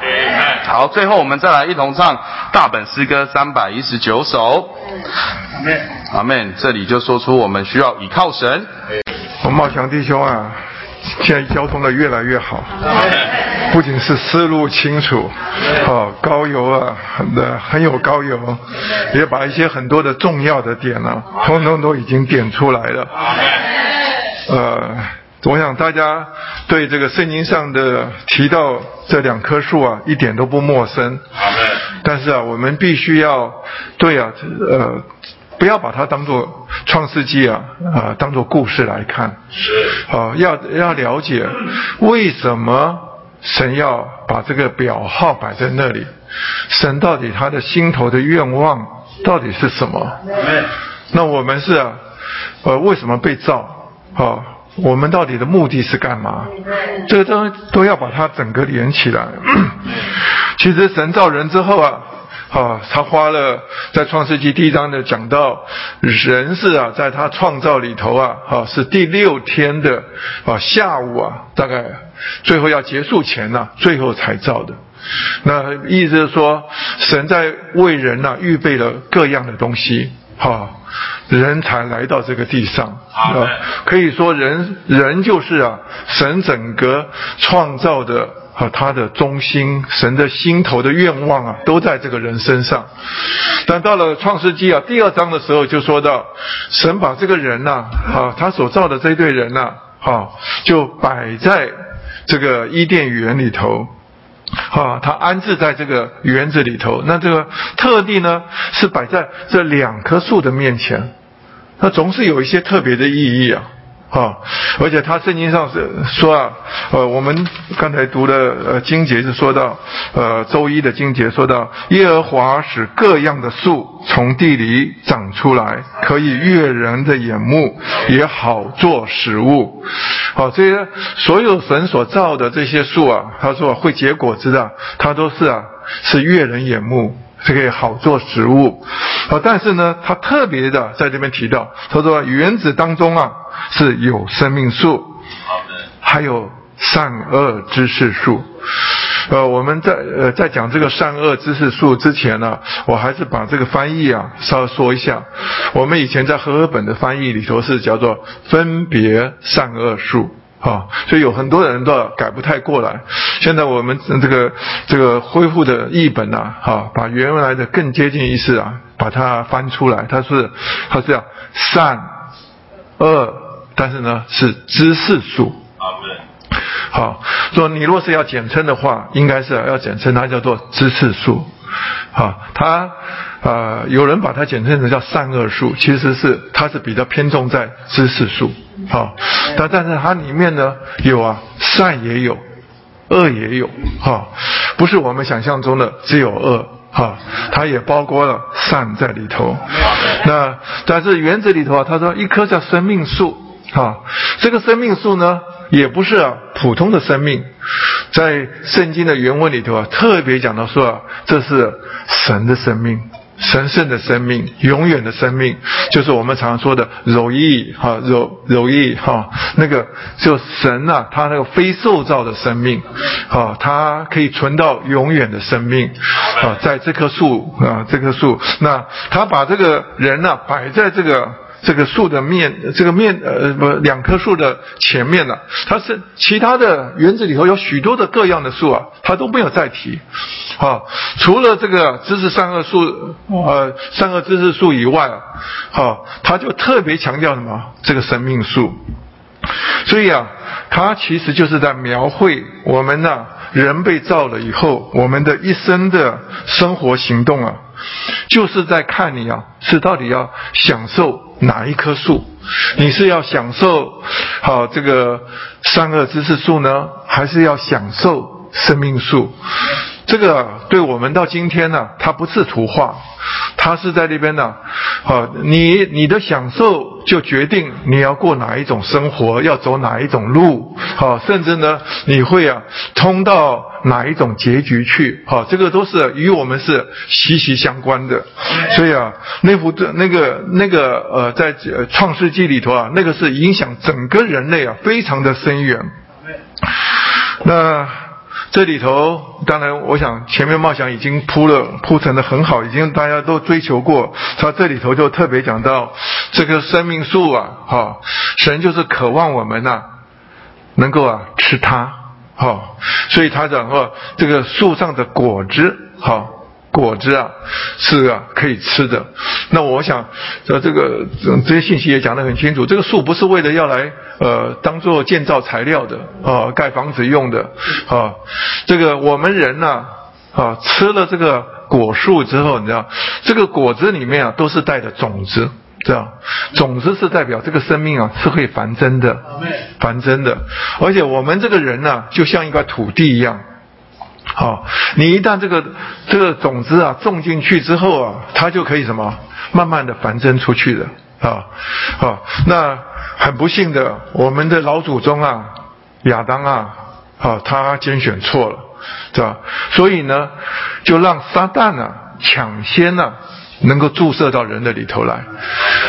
好，最后我们再来一同唱大本诗歌三百一十九首。阿门。这里就说出我们需要倚靠神。洪茂强弟兄啊，现在交通的越来越好，不仅是思路清楚，哦，高油啊，很的很有高油，也把一些很多的重要的点呢，通通都已经点出来了。呃，我想大家对这个圣经上的提到这两棵树啊，一点都不陌生。但是啊，我们必须要对啊，呃，不要把它当做创世纪啊啊，当做故事来看。是。啊，要要了解为什么神要把这个表号摆在那里？神到底他的心头的愿望到底是什么？那我们是啊，呃，为什么被造？啊，我们到底的目的是干嘛？这个都都要把它整个连起来。其实神造人之后啊，啊，他花了在创世纪第一章的讲到，人是啊，在他创造里头啊，啊，是第六天的啊下午啊，大概最后要结束前呢，最后才造的。那意思是说，神在为人呐预备了各样的东西，哈，人才来到这个地上啊。可以说，人人就是啊，神整个创造的。和他的中心，神的心头的愿望啊，都在这个人身上。但到了创世纪啊第二章的时候，就说到神把这个人呐，啊，他所造的这一对人呐，啊，就摆在这个伊甸园里头，啊，他安置在这个园子里头。那这个特地呢，是摆在这两棵树的面前，那总是有一些特别的意义啊。啊，而且他圣经上是说啊，呃，我们刚才读的呃经节是说到，呃，周一的经节说到，耶和华使各样的树从地里长出来，可以悦人的眼目，也好做食物。好，这些所有神所造的这些树啊，他说会结果子的，他都是啊，是悦人眼目。这个好做食物，啊，但是呢，他特别的在这边提到，他说原子当中啊是有生命树，还有善恶知识树。呃，我们在呃在讲这个善恶知识树之前呢，我还是把这个翻译啊稍微说一下。我们以前在和合本的翻译里头是叫做分别善恶树。啊，所以有很多人都改不太过来。现在我们这个这个恢复的译本呐，哈，把原来的更接近意思啊，把它翻出来。它是它是要善恶，但是呢是知识数。啊，对。好，说你若是要简称的话，应该是要简称它叫做知识数。好，它啊，有人把它简称成叫善恶数，其实是它是比较偏重在知识数。好，但但是它里面呢有啊善也有，恶也有，哈，不是我们想象中的只有恶，哈，它也包括了善在里头。那但是原则里头啊，他说一棵叫生命树，哈，这个生命树呢也不是啊普通的生命，在圣经的原文里头啊特别讲到说啊这是神的生命。神圣的生命，永远的生命，就是我们常说的柔意哈，柔柔意哈，那个就神呐，他那个非受造的生命，啊，他可以存到永远的生命，啊，在这棵树啊，这棵树，那他把这个人呐摆在这个。这个树的面，这个面呃不两棵树的前面呢，它是其他的园子里头有许多的各样的树啊，它都没有再提，啊，除了这个知识善恶树呃善恶知识树以外啊，好，他就特别强调什么这个生命树，所以啊，它其实就是在描绘我们呢人被造了以后，我们的一生的生活行动啊，就是在看你啊是到底要享受。哪一棵树？你是要享受好这个善恶知识树呢，还是要享受生命树？这个对我们到今天呢，它不是图画，它是在那边呢，好，你你的享受就决定你要过哪一种生活，要走哪一种路，好，甚至呢，你会啊通到哪一种结局去，好，这个都是与我们是息息相关的。所以啊，那幅的那个那个呃，在创世纪里头啊，那个是影响整个人类啊，非常的深远。那。这里头，当然，我想前面冒险已经铺了铺陈的很好，已经大家都追求过。他这里头就特别讲到这个生命树啊，哈，神就是渴望我们呐，能够啊吃它，哈，所以他讲说这个树上的果子，哈。果子啊，是啊，可以吃的。那我想，这这个这些信息也讲得很清楚。这个树不是为了要来呃当做建造材料的啊，盖房子用的啊。这个我们人呢啊，吃了这个果树之后，你知道，这个果子里面啊都是带着种子，这样种子是代表这个生命啊是会繁增的，繁增的。而且我们这个人呢，就像一块土地一样。好，你一旦这个这个种子啊种进去之后啊，它就可以什么，慢慢的繁增出去的啊，啊，那很不幸的，我们的老祖宗啊，亚当啊，啊，他拣选错了，是吧？所以呢，就让撒旦啊抢先呢。能够注射到人的里头来，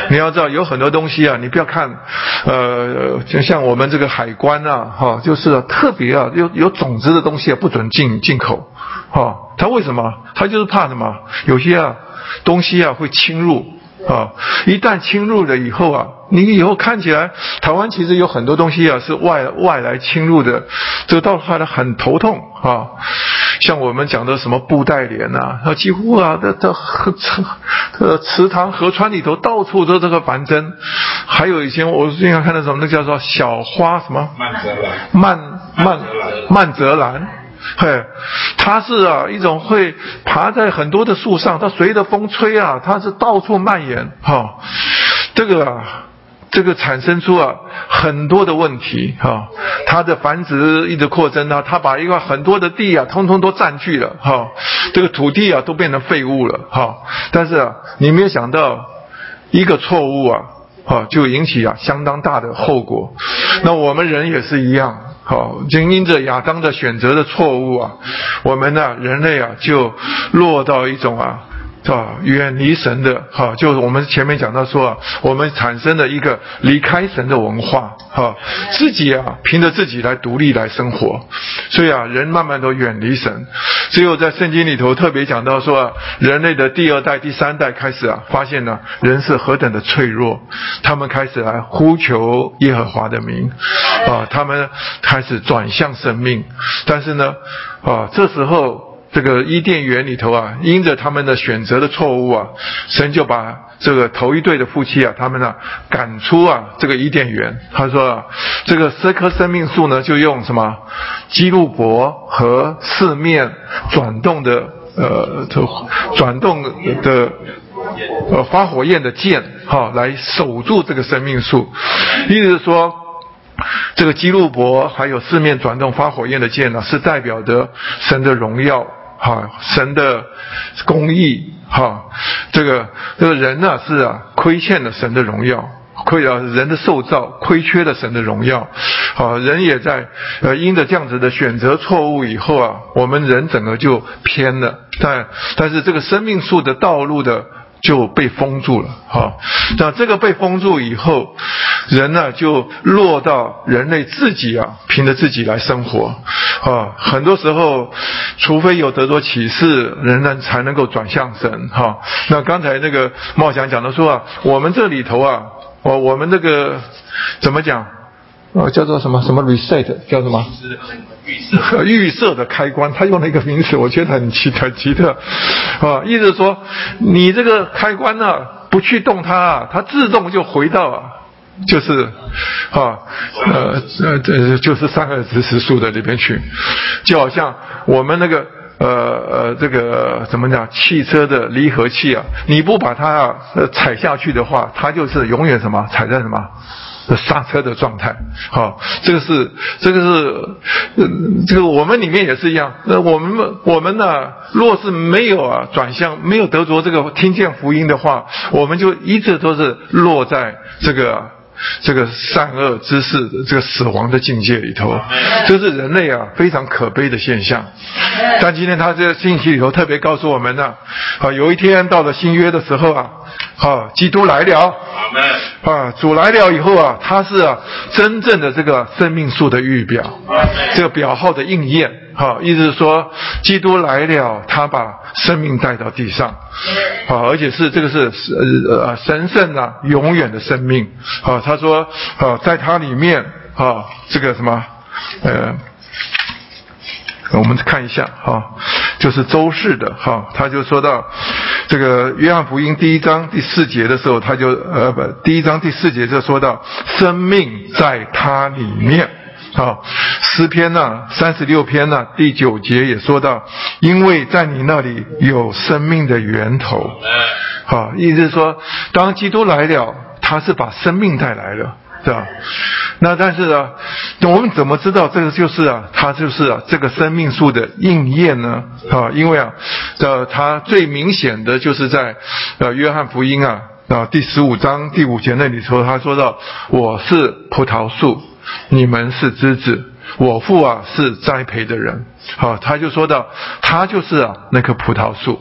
你要知道有很多东西啊，你不要看，呃，就像我们这个海关啊，哈，就是特别啊，有有种子的东西啊，不准进进口，哈，他为什么？他就是怕什么？有些啊东西啊会侵入，啊，一旦侵入了以后啊，你以后看起来台湾其实有很多东西啊是外外来侵入的，这个到后来很头痛啊。像我们讲的什么布袋莲呐，啊几乎啊，这这河池呃池塘河川里头到处都这个繁殖，还有以前我经常看到什么，那叫做小花什么？曼泽兰。曼曼曼泽兰，嘿，它是啊一种会爬在很多的树上，它随着风吹啊，它是到处蔓延哈，这个。啊。这个产生出啊很多的问题哈，它的繁殖一直扩增啊，它把一个很多的地啊，通通都占据了哈，这个土地啊都变成废物了哈。但是啊，你没有想到一个错误啊，啊就引起啊相当大的后果。那我们人也是一样，好，就因着亚当的选择的错误啊，我们呢人类啊就落到一种啊。啊？远离神的，哈，就是我们前面讲到说啊，我们产生了一个离开神的文化，哈，自己啊，凭着自己来独立来生活，所以啊，人慢慢都远离神。只有在圣经里头特别讲到说啊，人类的第二代、第三代开始啊，发现呢，人是何等的脆弱，他们开始来呼求耶和华的名，啊，他们开始转向生命，但是呢，啊，这时候。这个伊甸园里头啊，因着他们的选择的错误啊，神就把这个头一对的夫妻啊，他们呢赶出啊这个伊甸园。他说啊，这个十棵生命树呢，就用什么基路伯和四面转动的呃，转动的呃发火焰的剑哈，来守住这个生命树。意思是说。这个基路伯还有四面转动发火焰的剑呢，是代表着神的荣耀，好，神的公义，哈，这个这个人呢是啊亏欠了神的荣耀，亏啊人的受造亏缺了神的荣耀，好人也在呃因着这样子的选择错误以后啊，我们人整个就偏了，但但是这个生命树的道路的。就被封住了，哈。那这个被封住以后，人呢就落到人类自己啊，凭着自己来生活，啊。很多时候，除非有得着启示，人呢才能够转向神，哈。那刚才那个茂祥讲的说啊，我们这里头啊，我我们这个怎么讲？呃，叫做什么什么 reset，叫什么？预设。(laughs) 预设的开关，他用了一个名词，我觉得很奇很奇特，啊，意思说你这个开关呢，不去动它，它自动就回到，就是，啊，呃呃这就是三个指示数的里边去，就好像我们那个呃呃这个怎么讲，汽车的离合器啊，你不把它踩下去的话，它就是永远什么踩在什么。刹车的状态，好，这个是这个是，这个我们里面也是一样。那我们我们呢，若是没有啊转向，没有得着这个听见福音的话，我们就一直都是落在这个这个善恶之事的这个死亡的境界里头，这是人类啊非常可悲的现象。但今天他这个信息里头特别告诉我们呢，啊，有一天到了新约的时候啊。啊，基督来了，啊，主来了以后啊，他是啊真正的这个生命树的预表，这个表号的应验，哈，意思是说，基督来了，他把生命带到地上，啊，而且是这个是呃神圣啊永远的生命，啊，他说啊，在他里面啊，这个什么，呃。我们看一下哈，就是周氏的哈，他就说到这个约翰福音第一章第四节的时候，他就呃不，第一章第四节就说到生命在他里面，好诗篇呢三十六篇呢第九节也说到，因为在你那里有生命的源头，好，意思是说当基督来了，他是把生命带来了。是吧？那但是呢，我们怎么知道这个就是啊，它就是啊这个生命树的应验呢？啊，因为啊，呃，它最明显的就是在呃约翰福音啊啊第十五章第五节那里说，他说到我是葡萄树，你们是枝子，我父啊是栽培的人。好，他就说到他就是啊那棵葡萄树，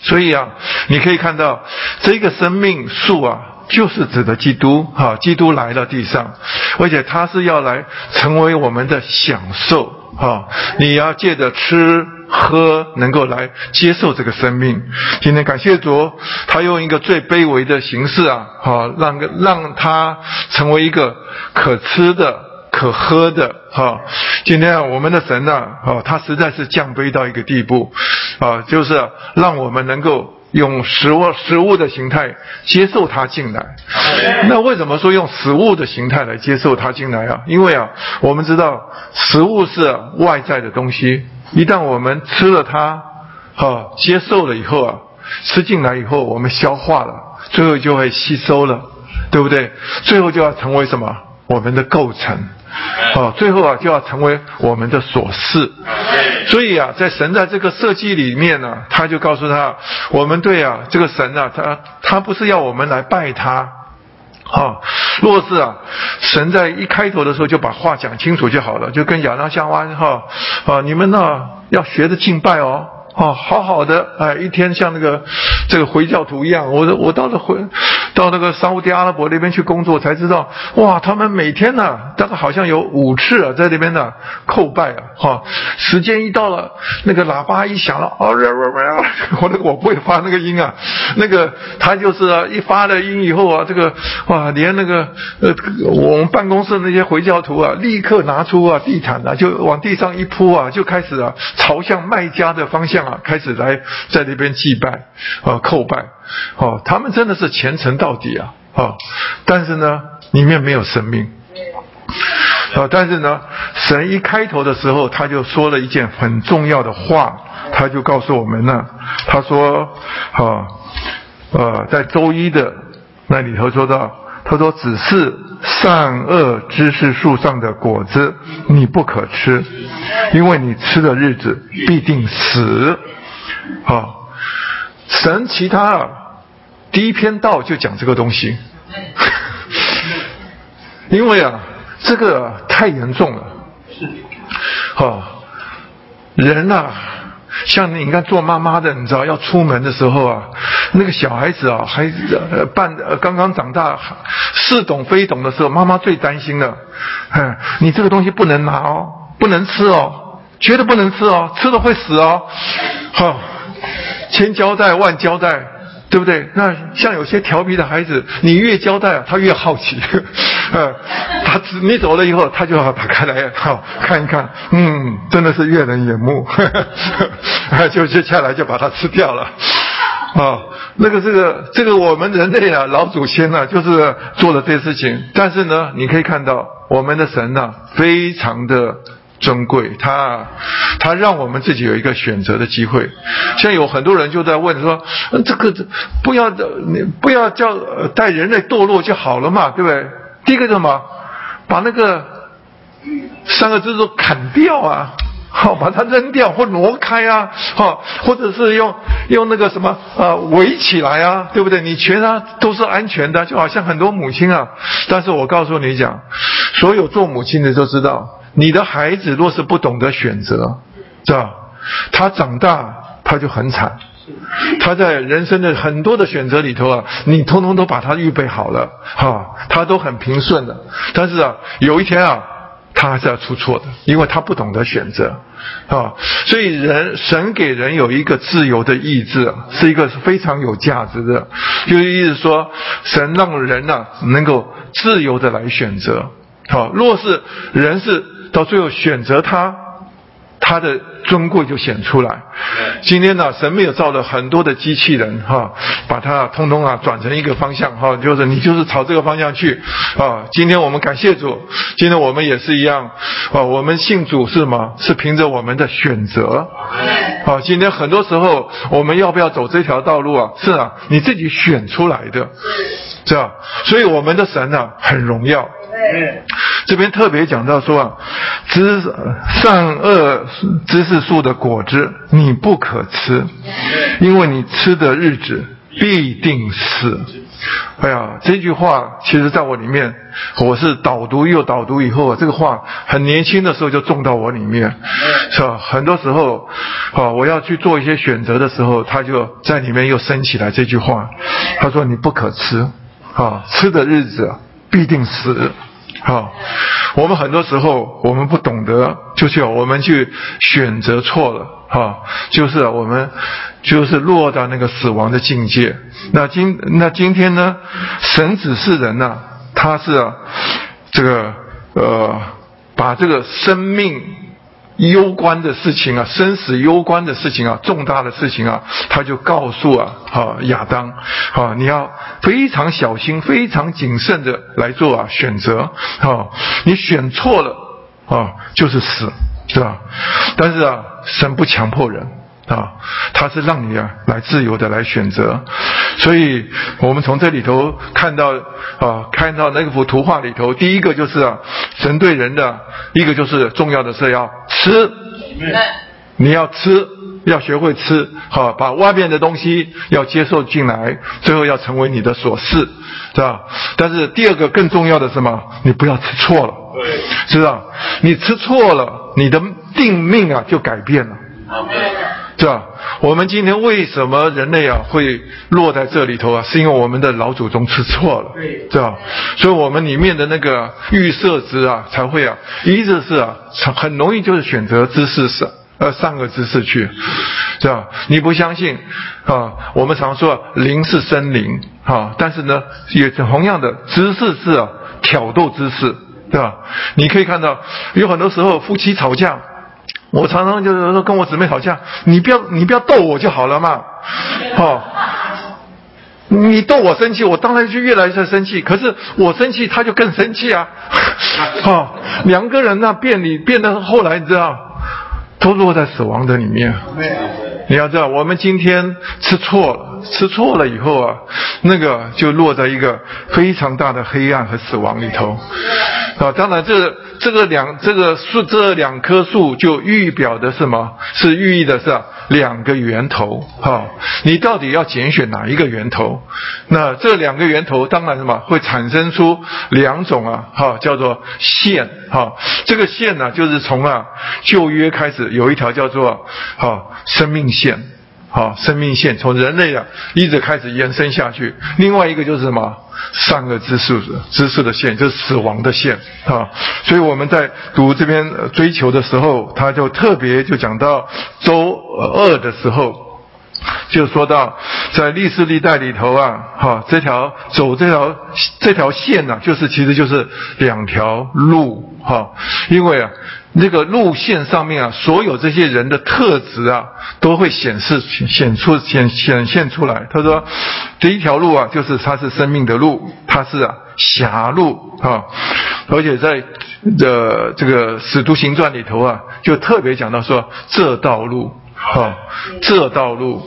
所以啊，你可以看到这个生命树啊。就是指的基督，哈，基督来到地上，而且他是要来成为我们的享受，哈，你要借着吃喝，能够来接受这个生命。今天感谢主，他用一个最卑微的形式啊，哈，让让他成为一个可吃的、可喝的，哈。今天啊，我们的神呢，啊，他实在是降卑到一个地步，啊，就是让我们能够。用食物食物的形态接受它进来，那为什么说用食物的形态来接受它进来啊？因为啊，我们知道食物是外在的东西，一旦我们吃了它，哈，接受了以后啊，吃进来以后，我们消化了，最后就会吸收了，对不对？最后就要成为什么？我们的构成。哦，最后啊就要成为我们的琐事，所以啊，在神在这个设计里面呢，他就告诉他，我们对啊这个神啊，他他不是要我们来拜他，啊，若是啊，神在一开头的时候就把话讲清楚就好了，就跟亚当夏娃哈啊，你们呢要学着敬拜哦。哦，好好的，哎，一天像那个这个回教徒一样，我我到了回到那个沙地阿拉伯那边去工作，才知道，哇，他们每天呢，大概好像有五次啊，在那边呢叩拜啊，哈，时间一到了，那个喇叭一响了，哦，我我不会发那个音啊，那个他就是啊，一发了音以后啊，这个哇，连那个呃，我们办公室那些回教徒啊，立刻拿出啊地毯啊，就往地上一铺啊，就开始啊，朝向卖家的方向。开始来在那边祭拜啊，叩拜，哦，他们真的是虔诚到底啊，啊，但是呢，里面没有生命，啊，但是呢，神一开头的时候，他就说了一件很重要的话，他就告诉我们呢，他说，啊，呃，在周一的那里头说到，他说只是善恶知识树上的果子，你不可吃。因为你吃的日子必定死，好，神其他，第一篇道就讲这个东西，因为啊，这个太严重了，好，人呐。像你看做妈妈的，你知道要出门的时候啊，那个小孩子啊，还呃半刚刚长大似懂非懂的时候，妈妈最担心了，嗯，你这个东西不能拿哦。不能吃哦，绝对不能吃哦，吃了会死哦。好，千交代万交代，对不对？那像有些调皮的孩子，你越交代，他越好奇。(laughs) 呃，他你走了以后，他就要打开来，好看一看，嗯，真的是悦人眼目。(laughs) 就接下来就把它吃掉了。啊，那个这个这个我们人类啊，老祖先呢，就是做了这些事情。但是呢，你可以看到我们的神呢，非常的。尊贵，他他让我们自己有一个选择的机会。现在有很多人就在问说：“这个不要的，你不要叫带人类堕落就好了嘛，对不对？”第一个什么？把那个三个字都砍掉啊！好，把它扔掉或挪开啊！好，或者是用用那个什么呃围起来啊，对不对？你全他都是安全的，就好像很多母亲啊。但是我告诉你讲，所有做母亲的都知道，你的孩子若是不懂得选择，是吧？他长大他就很惨。他在人生的很多的选择里头啊，你通通都把他预备好了，哈，他都很平顺的。但是啊，有一天啊。他还是要出错的，因为他不懂得选择，啊，所以人神给人有一个自由的意志，是一个非常有价值的，就是意思说，神让人呢能够自由的来选择，好，若是人是到最后选择他。他的尊贵就显出来。今天呢，神没有造了很多的机器人哈，把它通通啊转成一个方向哈，就是你就是朝这个方向去啊。今天我们感谢主，今天我们也是一样啊。我们信主是吗？是凭着我们的选择。啊，今天很多时候我们要不要走这条道路啊？是啊，你自己选出来的，是吧？所以我们的神呢，很荣耀。这边特别讲到说啊，知善恶知识树的果子你不可吃，因为你吃的日子必定死。哎呀，这句话其实在我里面，我是导读又导读以后啊，这个话很年轻的时候就种到我里面，是吧？很多时候啊，我要去做一些选择的时候，他就在里面又升起来这句话，他说你不可吃啊，吃的日子必定死。好，我们很多时候我们不懂得，就是我们去选择错了，哈，就是我们就是落到那个死亡的境界。那今那今天呢，神指示人呢，他是，这个呃，把这个生命。攸关的事情啊，生死攸关的事情啊，重大的事情啊，他就告诉啊，啊亚当，啊你要非常小心、非常谨慎的来做啊选择，啊你选错了啊就是死，是吧？但是啊，神不强迫人。啊，他是让你啊来自由的来选择，所以我们从这里头看到啊，看到那幅图画里头，第一个就是啊，神对人的一个就是重要的是要吃，你要吃，要学会吃，好，把外面的东西要接受进来，最后要成为你的所事，是吧？但是第二个更重要的什么？你不要吃错了，对是吧？你吃错了，你的定命啊就改变了。是吧？我们今天为什么人类啊会落在这里头啊？是因为我们的老祖宗吃错了，是吧？所以我们里面的那个预设值啊，才会啊，一直是啊，很容易就是选择知识上呃上个姿势去，是吧？你不相信啊？我们常说灵是生灵啊，但是呢，也同样的姿势是啊挑逗姿势，对吧？你可以看到有很多时候夫妻吵架。我常常就是说跟我姊妹吵架，你不要你不要逗我就好了嘛，(laughs) 哦，你逗我生气，我当然就越来越生气。可是我生气，他就更生气啊，(laughs) 哦，两个人呢变你变得后来你知道，都落在死亡的里面。你要知道，我们今天吃错了，吃错了以后啊，那个就落在一个非常大的黑暗和死亡里头。啊，当然，这这个两这个树这两棵树就预表的是什么？是寓意的是两个源头。哈，你到底要拣选哪一个源头？那这两个源头当然什么会产生出两种啊？哈，叫做线。哈，这个线呢，就是从啊旧约开始有一条叫做哈生命线。啊，生命线从人类啊一直开始延伸下去。另外一个就是什么？善恶知识知识的线，就是死亡的线啊。所以我们在读这边追求的时候，他就特别就讲到周二的时候。就说到，在历史历代里头啊，哈，这条走这条这条线呢，就是其实就是两条路哈，因为啊，那个路线上面啊，所有这些人的特质啊，都会显示显出显显现出来。他说，第一条路啊，就是它是生命的路，它是啊狭路啊，而且在的这个使徒行传里头啊，就特别讲到说这道路。好，这道路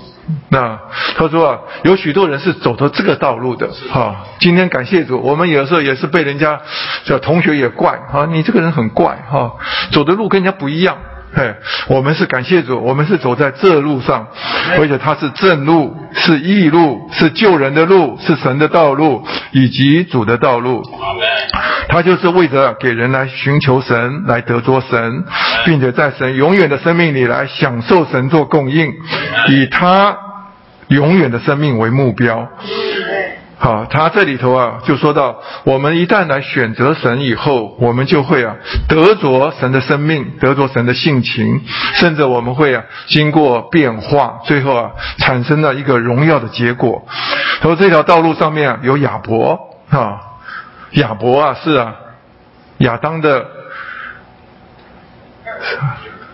那他说啊，有许多人是走的这个道路的，哈。今天感谢主，我们有时候也是被人家叫同学也怪，哈，你这个人很怪，哈，走的路跟人家不一样。嘿，我们是感谢主，我们是走在这路上，而且它是正路，是义路，是救人的路，是神的道路，以及主的道路。他就是为着给人来寻求神，来得着神，并且在神永远的生命里来享受神做供应，以他永远的生命为目标。好，他这里头啊，就说到，我们一旦来选择神以后，我们就会啊得着神的生命，得着神的性情，甚至我们会啊经过变化，最后啊产生了一个荣耀的结果。说这条道路上面啊有亚伯啊，亚伯啊是啊亚当的。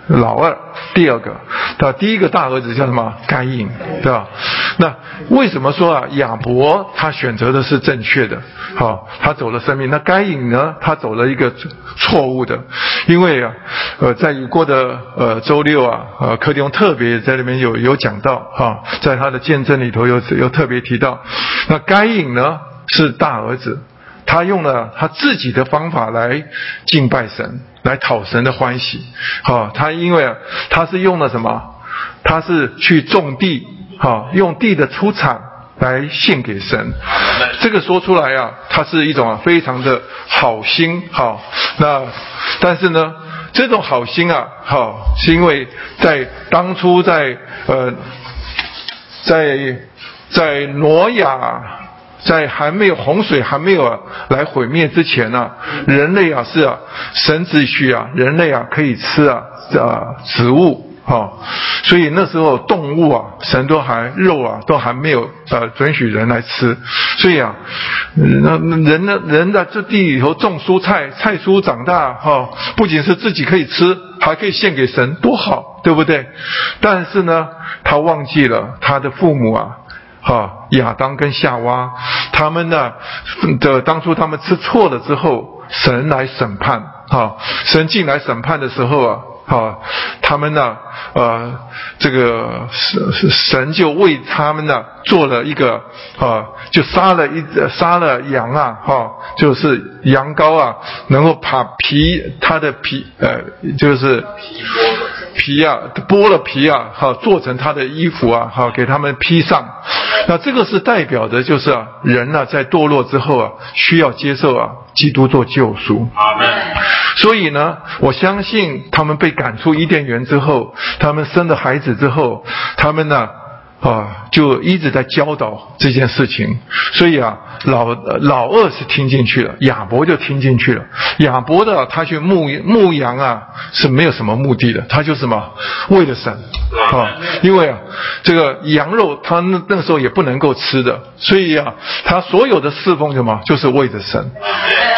老二，第二个，他第一个大儿子叫什么？该隐，对吧？那为什么说啊？亚伯他选择的是正确的，好，他走了生命。那该隐呢？他走了一个错误的，因为啊，呃，在过的呃周六啊，呃，柯迪翁特别在里面有有讲到哈，在他的见证里头有有特别提到，那该隐呢是大儿子。他用了他自己的方法来敬拜神，来讨神的欢喜。好，他因为啊他是用了什么？他是去种地，好，用地的出产来献给神。这个说出来啊，它是一种啊非常的好心。好，那但是呢，这种好心啊，好，是因为在当初在呃，在在挪亚。在还没有洪水还没有来毁灭之前呢，人类啊是啊神只许啊人类啊可以吃啊啊植物哈，所以那时候动物啊神都还肉啊都还没有呃准许人来吃，所以啊那人呢人在这地里头种蔬菜菜蔬长大哈，不仅是自己可以吃，还可以献给神，多好对不对？但是呢他忘记了他的父母啊。哈，亚当跟夏娃，他们呢的当初他们吃错了之后，神来审判，哈，神进来审判的时候啊，哈，他们呢，呃，这个神神就为他们呢做了一个，啊，就杀了一杀了羊啊，哈，就是羊羔啊，能够把皮，它的皮，呃，就是皮皮啊，剥了皮啊，好做成他的衣服啊，好给他们披上。那这个是代表的，就是啊，人呢在堕落之后啊，需要接受啊，基督做救赎。所以呢，我相信他们被赶出伊甸园之后，他们生了孩子之后，他们呢。啊，啊就一直在教导这件事情，所以啊，老老二是听进去了，亚伯就听进去了。亚伯的他去牧牧羊啊，是没有什么目的的，他就是什么为了神啊，因为啊，这个羊肉他那那时候也不能够吃的，所以啊，他所有的侍奉什么就是为着神。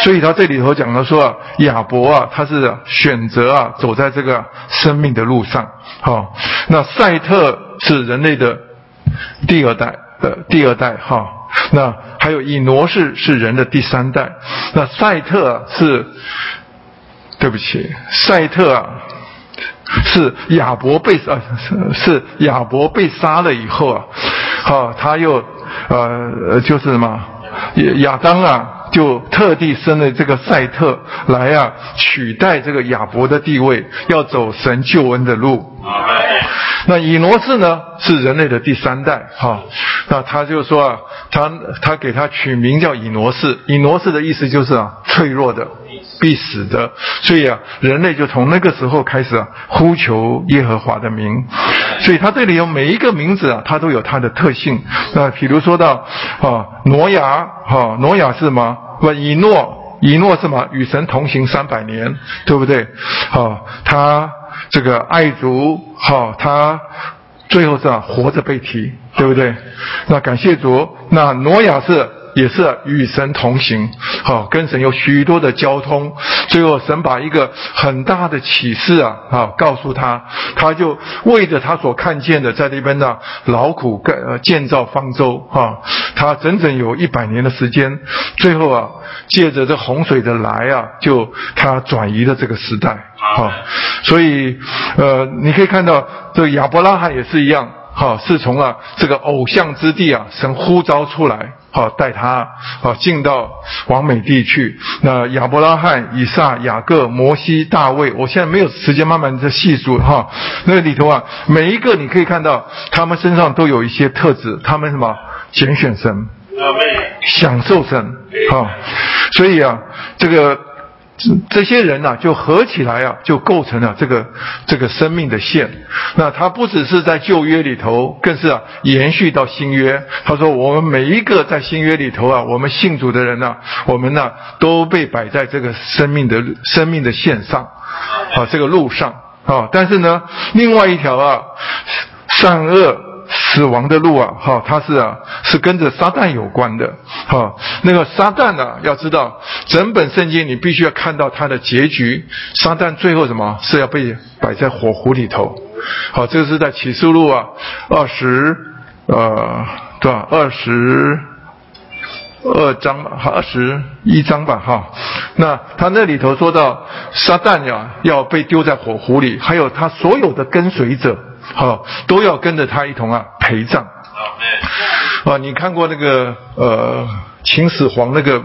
所以他这里头讲了说啊，亚伯啊，他是选择啊走在这个生命的路上。好，那赛特是人类的。第二代的第二代哈，那还有以挪士是人的第三代，那赛特是，对不起，赛特啊，是亚伯被啊是亚伯被杀了以后啊，好他又呃就是什么亚当啊。就特地生了这个赛特来啊，取代这个亚伯的地位，要走神救恩的路。那以挪士呢，是人类的第三代哈。那他就说啊，他他给他取名叫以挪士，以挪士的意思就是啊，脆弱的。必死的，所以啊，人类就从那个时候开始啊，呼求耶和华的名。所以他这里有每一个名字啊，它都有它的特性。那比如说到啊，挪亚，哈，挪亚是什么？不，以诺，以诺是什么？与神同行三百年，对不对？好，他这个爱主，好，他最后是，活着被提，对不对？那感谢主，那挪亚是。也是与神同行，好，跟神有许多的交通。最后，神把一个很大的启示啊，啊，告诉他，他就为着他所看见的，在那边呢劳苦盖建造方舟，哈，他整整有一百年的时间。最后啊，借着这洪水的来啊，就他转移了这个时代，哈。所以，呃，你可以看到，这亚伯拉罕也是一样。哈，是从啊这个偶像之地啊，神呼召出来，好带他哦进到往美地去。那亚伯拉罕、以撒、雅各、摩西、大卫，我现在没有时间慢慢的细数哈。那里头啊，每一个你可以看到，他们身上都有一些特质，他们什么拣选神，享受神，哈。所以啊，这个。这些人呢，就合起来啊，就构成了这个这个生命的线。那他不只是在旧约里头，更是啊延续到新约。他说，我们每一个在新约里头啊，我们信主的人呢，我们呢都被摆在这个生命的生命的线上，啊，这个路上啊。但是呢，另外一条啊，善恶。死亡的路啊，哈，它是啊，是跟着撒旦有关的，哈。那个撒旦呢，要知道，整本圣经你必须要看到它的结局。撒旦最后什么是要被摆在火湖里头？好，这个是在启示录啊，二十呃，对吧？二十二章吧，二十一章吧，哈。那他那里头说到，撒旦呀要被丢在火湖里，还有他所有的跟随者。好，都要跟着他一同啊陪葬。啊，你看过那个呃秦始皇那个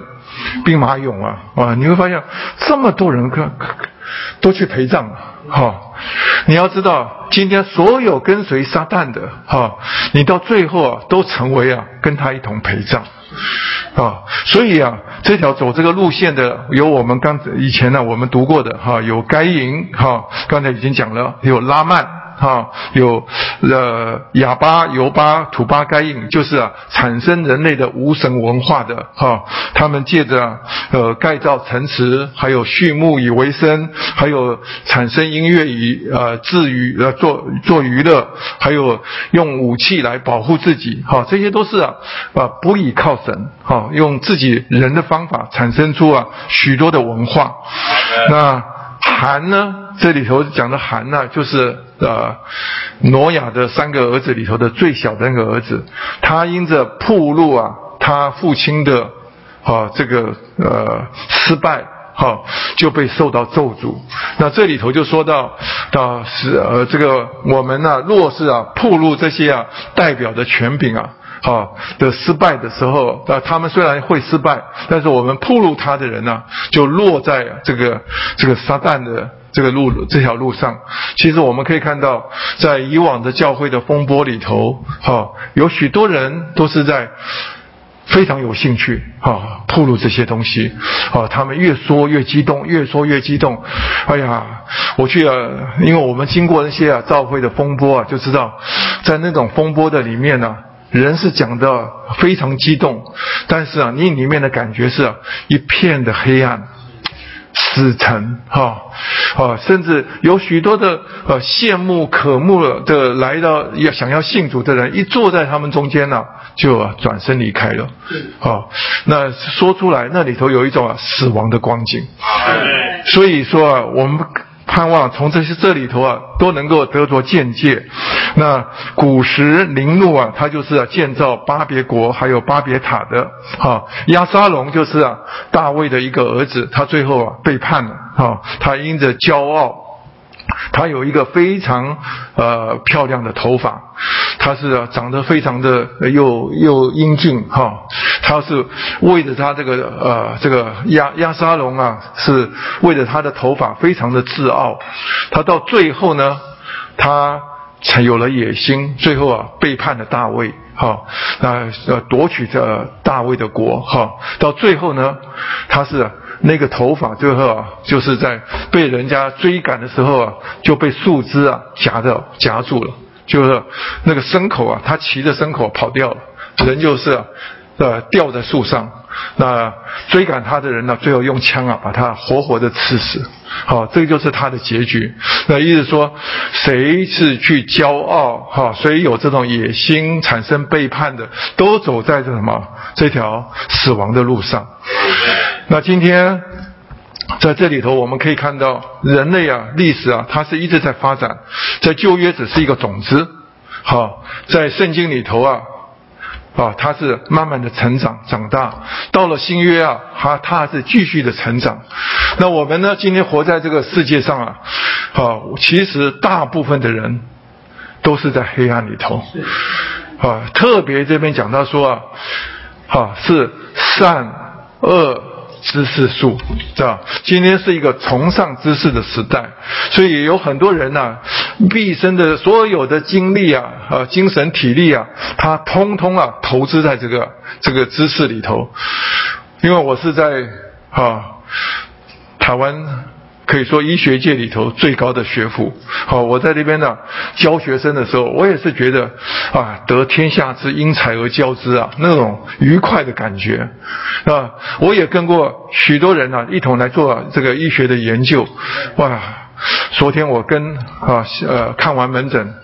兵马俑啊？啊，你会发现这么多人跟都去陪葬了。哈，你要知道，今天所有跟随撒旦的哈，你到最后啊都成为啊跟他一同陪葬。啊，所以啊，这条走这个路线的有我们刚以前呢我们读过的哈，有该隐哈，刚才已经讲了，有拉曼。哈，有呃哑巴、尤巴、土巴、该印，就是啊，产生人类的无神文化的哈。他们借着呃盖造城池，还有畜牧以为生，还有产生音乐以呃自娱呃做做娱乐，还有用武器来保护自己哈。这些都是啊啊不依靠神哈，用自己人的方法产生出啊许多的文化。那韩呢？这里头讲的韩呢，就是呃，挪亚的三个儿子里头的最小的那个儿子，他因着铺路啊，他父亲的啊这个呃失败，哈就被受到咒诅。那这里头就说到，到是呃这个我们呢，若是啊铺路这些啊代表的权柄啊。好的失败的时候，那他们虽然会失败，但是我们铺路他的人呢，就落在这个这个撒旦的这个路这条路上。其实我们可以看到，在以往的教会的风波里头，哈，有许多人都是在非常有兴趣，哈，铺路这些东西，啊，他们越说越激动，越说越激动。哎呀，我去啊，因为我们经过那些啊教会的风波啊，就知道，在那种风波的里面呢。人是讲的非常激动，但是啊，你里面的感觉是一片的黑暗、死沉，哈，啊，甚至有许多的呃羡慕、渴慕的来到要想要信主的人，一坐在他们中间呢，就转身离开了，啊，那说出来那里头有一种死亡的光景，所以说啊，我们。盼望从这些这里头啊，都能够得着见解。那古时林怒啊，他就是建造巴别国还有巴别塔的。哈，亚沙龙就是啊大卫的一个儿子，他最后啊背叛了。哈，他因着骄傲。他有一个非常呃漂亮的头发，他是长得非常的又又英俊哈，他是为了他这个呃这个亚亚沙龙啊，是为了他的头发非常的自傲，他到最后呢，他才有了野心，最后啊背叛了大卫哈，那呃夺取这大卫的国哈，到最后呢，他是。那个头发最后啊，就是在被人家追赶的时候啊，就被树枝啊夹着夹住了，就是那个牲口啊，他骑着牲口跑掉了，人就是呃吊在树上，那追赶他的人呢，最后用枪啊把他活活的刺死，好，这就是他的结局。那意思说，谁是去骄傲？哈，谁有这种野心产生背叛的，都走在这什么？这条死亡的路上。那今天在这里头，我们可以看到人类啊，历史啊，它是一直在发展。在旧约只是一个种子，好，在圣经里头啊，啊，它是慢慢的成长长大。到了新约啊，它它还是继续的成长。那我们呢，今天活在这个世界上啊，啊，其实大部分的人都是在黑暗里头。啊，特别这边讲到说啊，啊是善恶知识树，是吧？今天是一个崇尚知识的时代，所以有很多人呐，毕生的所有的精力啊，啊精神体力啊，他通通啊投资在这个这个知识里头。因为我是在啊台湾。可以说医学界里头最高的学府。好，我在那边呢教学生的时候，我也是觉得啊，得天下之英才而教之啊，那种愉快的感觉啊。我也跟过许多人呢一同来做这个医学的研究。哇，昨天我跟啊呃看完门诊，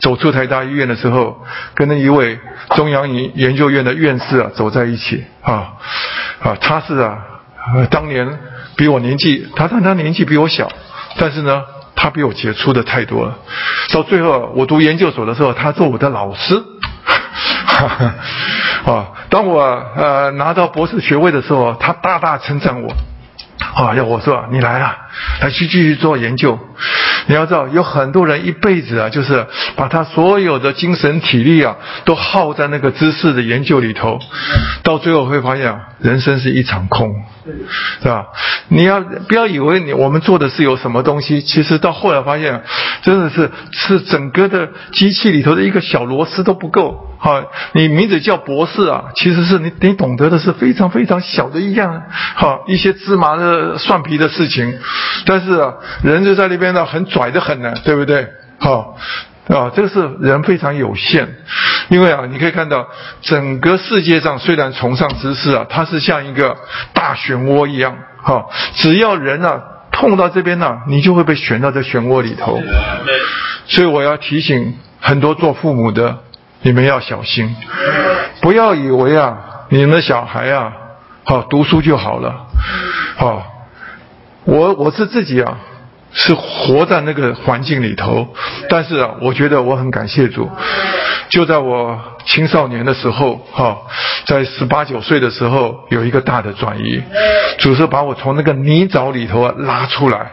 走出台大医院的时候，跟那一位中央研研究院的院士啊走在一起啊啊，他是啊呃当年。比我年纪，他但他年纪比我小，但是呢，他比我杰出的太多了。到最后，我读研究所的时候，他做我的老师。哈 (laughs) 哈啊，当我呃拿到博士学位的时候，他大大称赞我。啊，要我说，你来了，来去继续做研究。你要知道，有很多人一辈子啊，就是把他所有的精神体力啊，都耗在那个知识的研究里头，到最后会发现，人生是一场空，是吧？你要不要以为你我们做的是有什么东西？其实到后来发现，真的是是整个的机器里头的一个小螺丝都不够。好，你名字叫博士啊，其实是你你懂得的是非常非常小的一样，好一些芝麻的蒜皮的事情，但是啊，人就在那边呢，很拽的很呢，对不对？好，啊，这个是人非常有限，因为啊，你可以看到整个世界上虽然崇尚知识啊，它是像一个大漩涡一样，哈，只要人啊碰到这边呢，你就会被旋到这漩涡里头，所以我要提醒很多做父母的。你们要小心，不要以为啊，你们的小孩啊，好读书就好了，好，我我是自己啊，是活在那个环境里头，但是啊，我觉得我很感谢主，就在我青少年的时候，哈，在十八九岁的时候，有一个大的转移，主是把我从那个泥沼里头啊拉出来，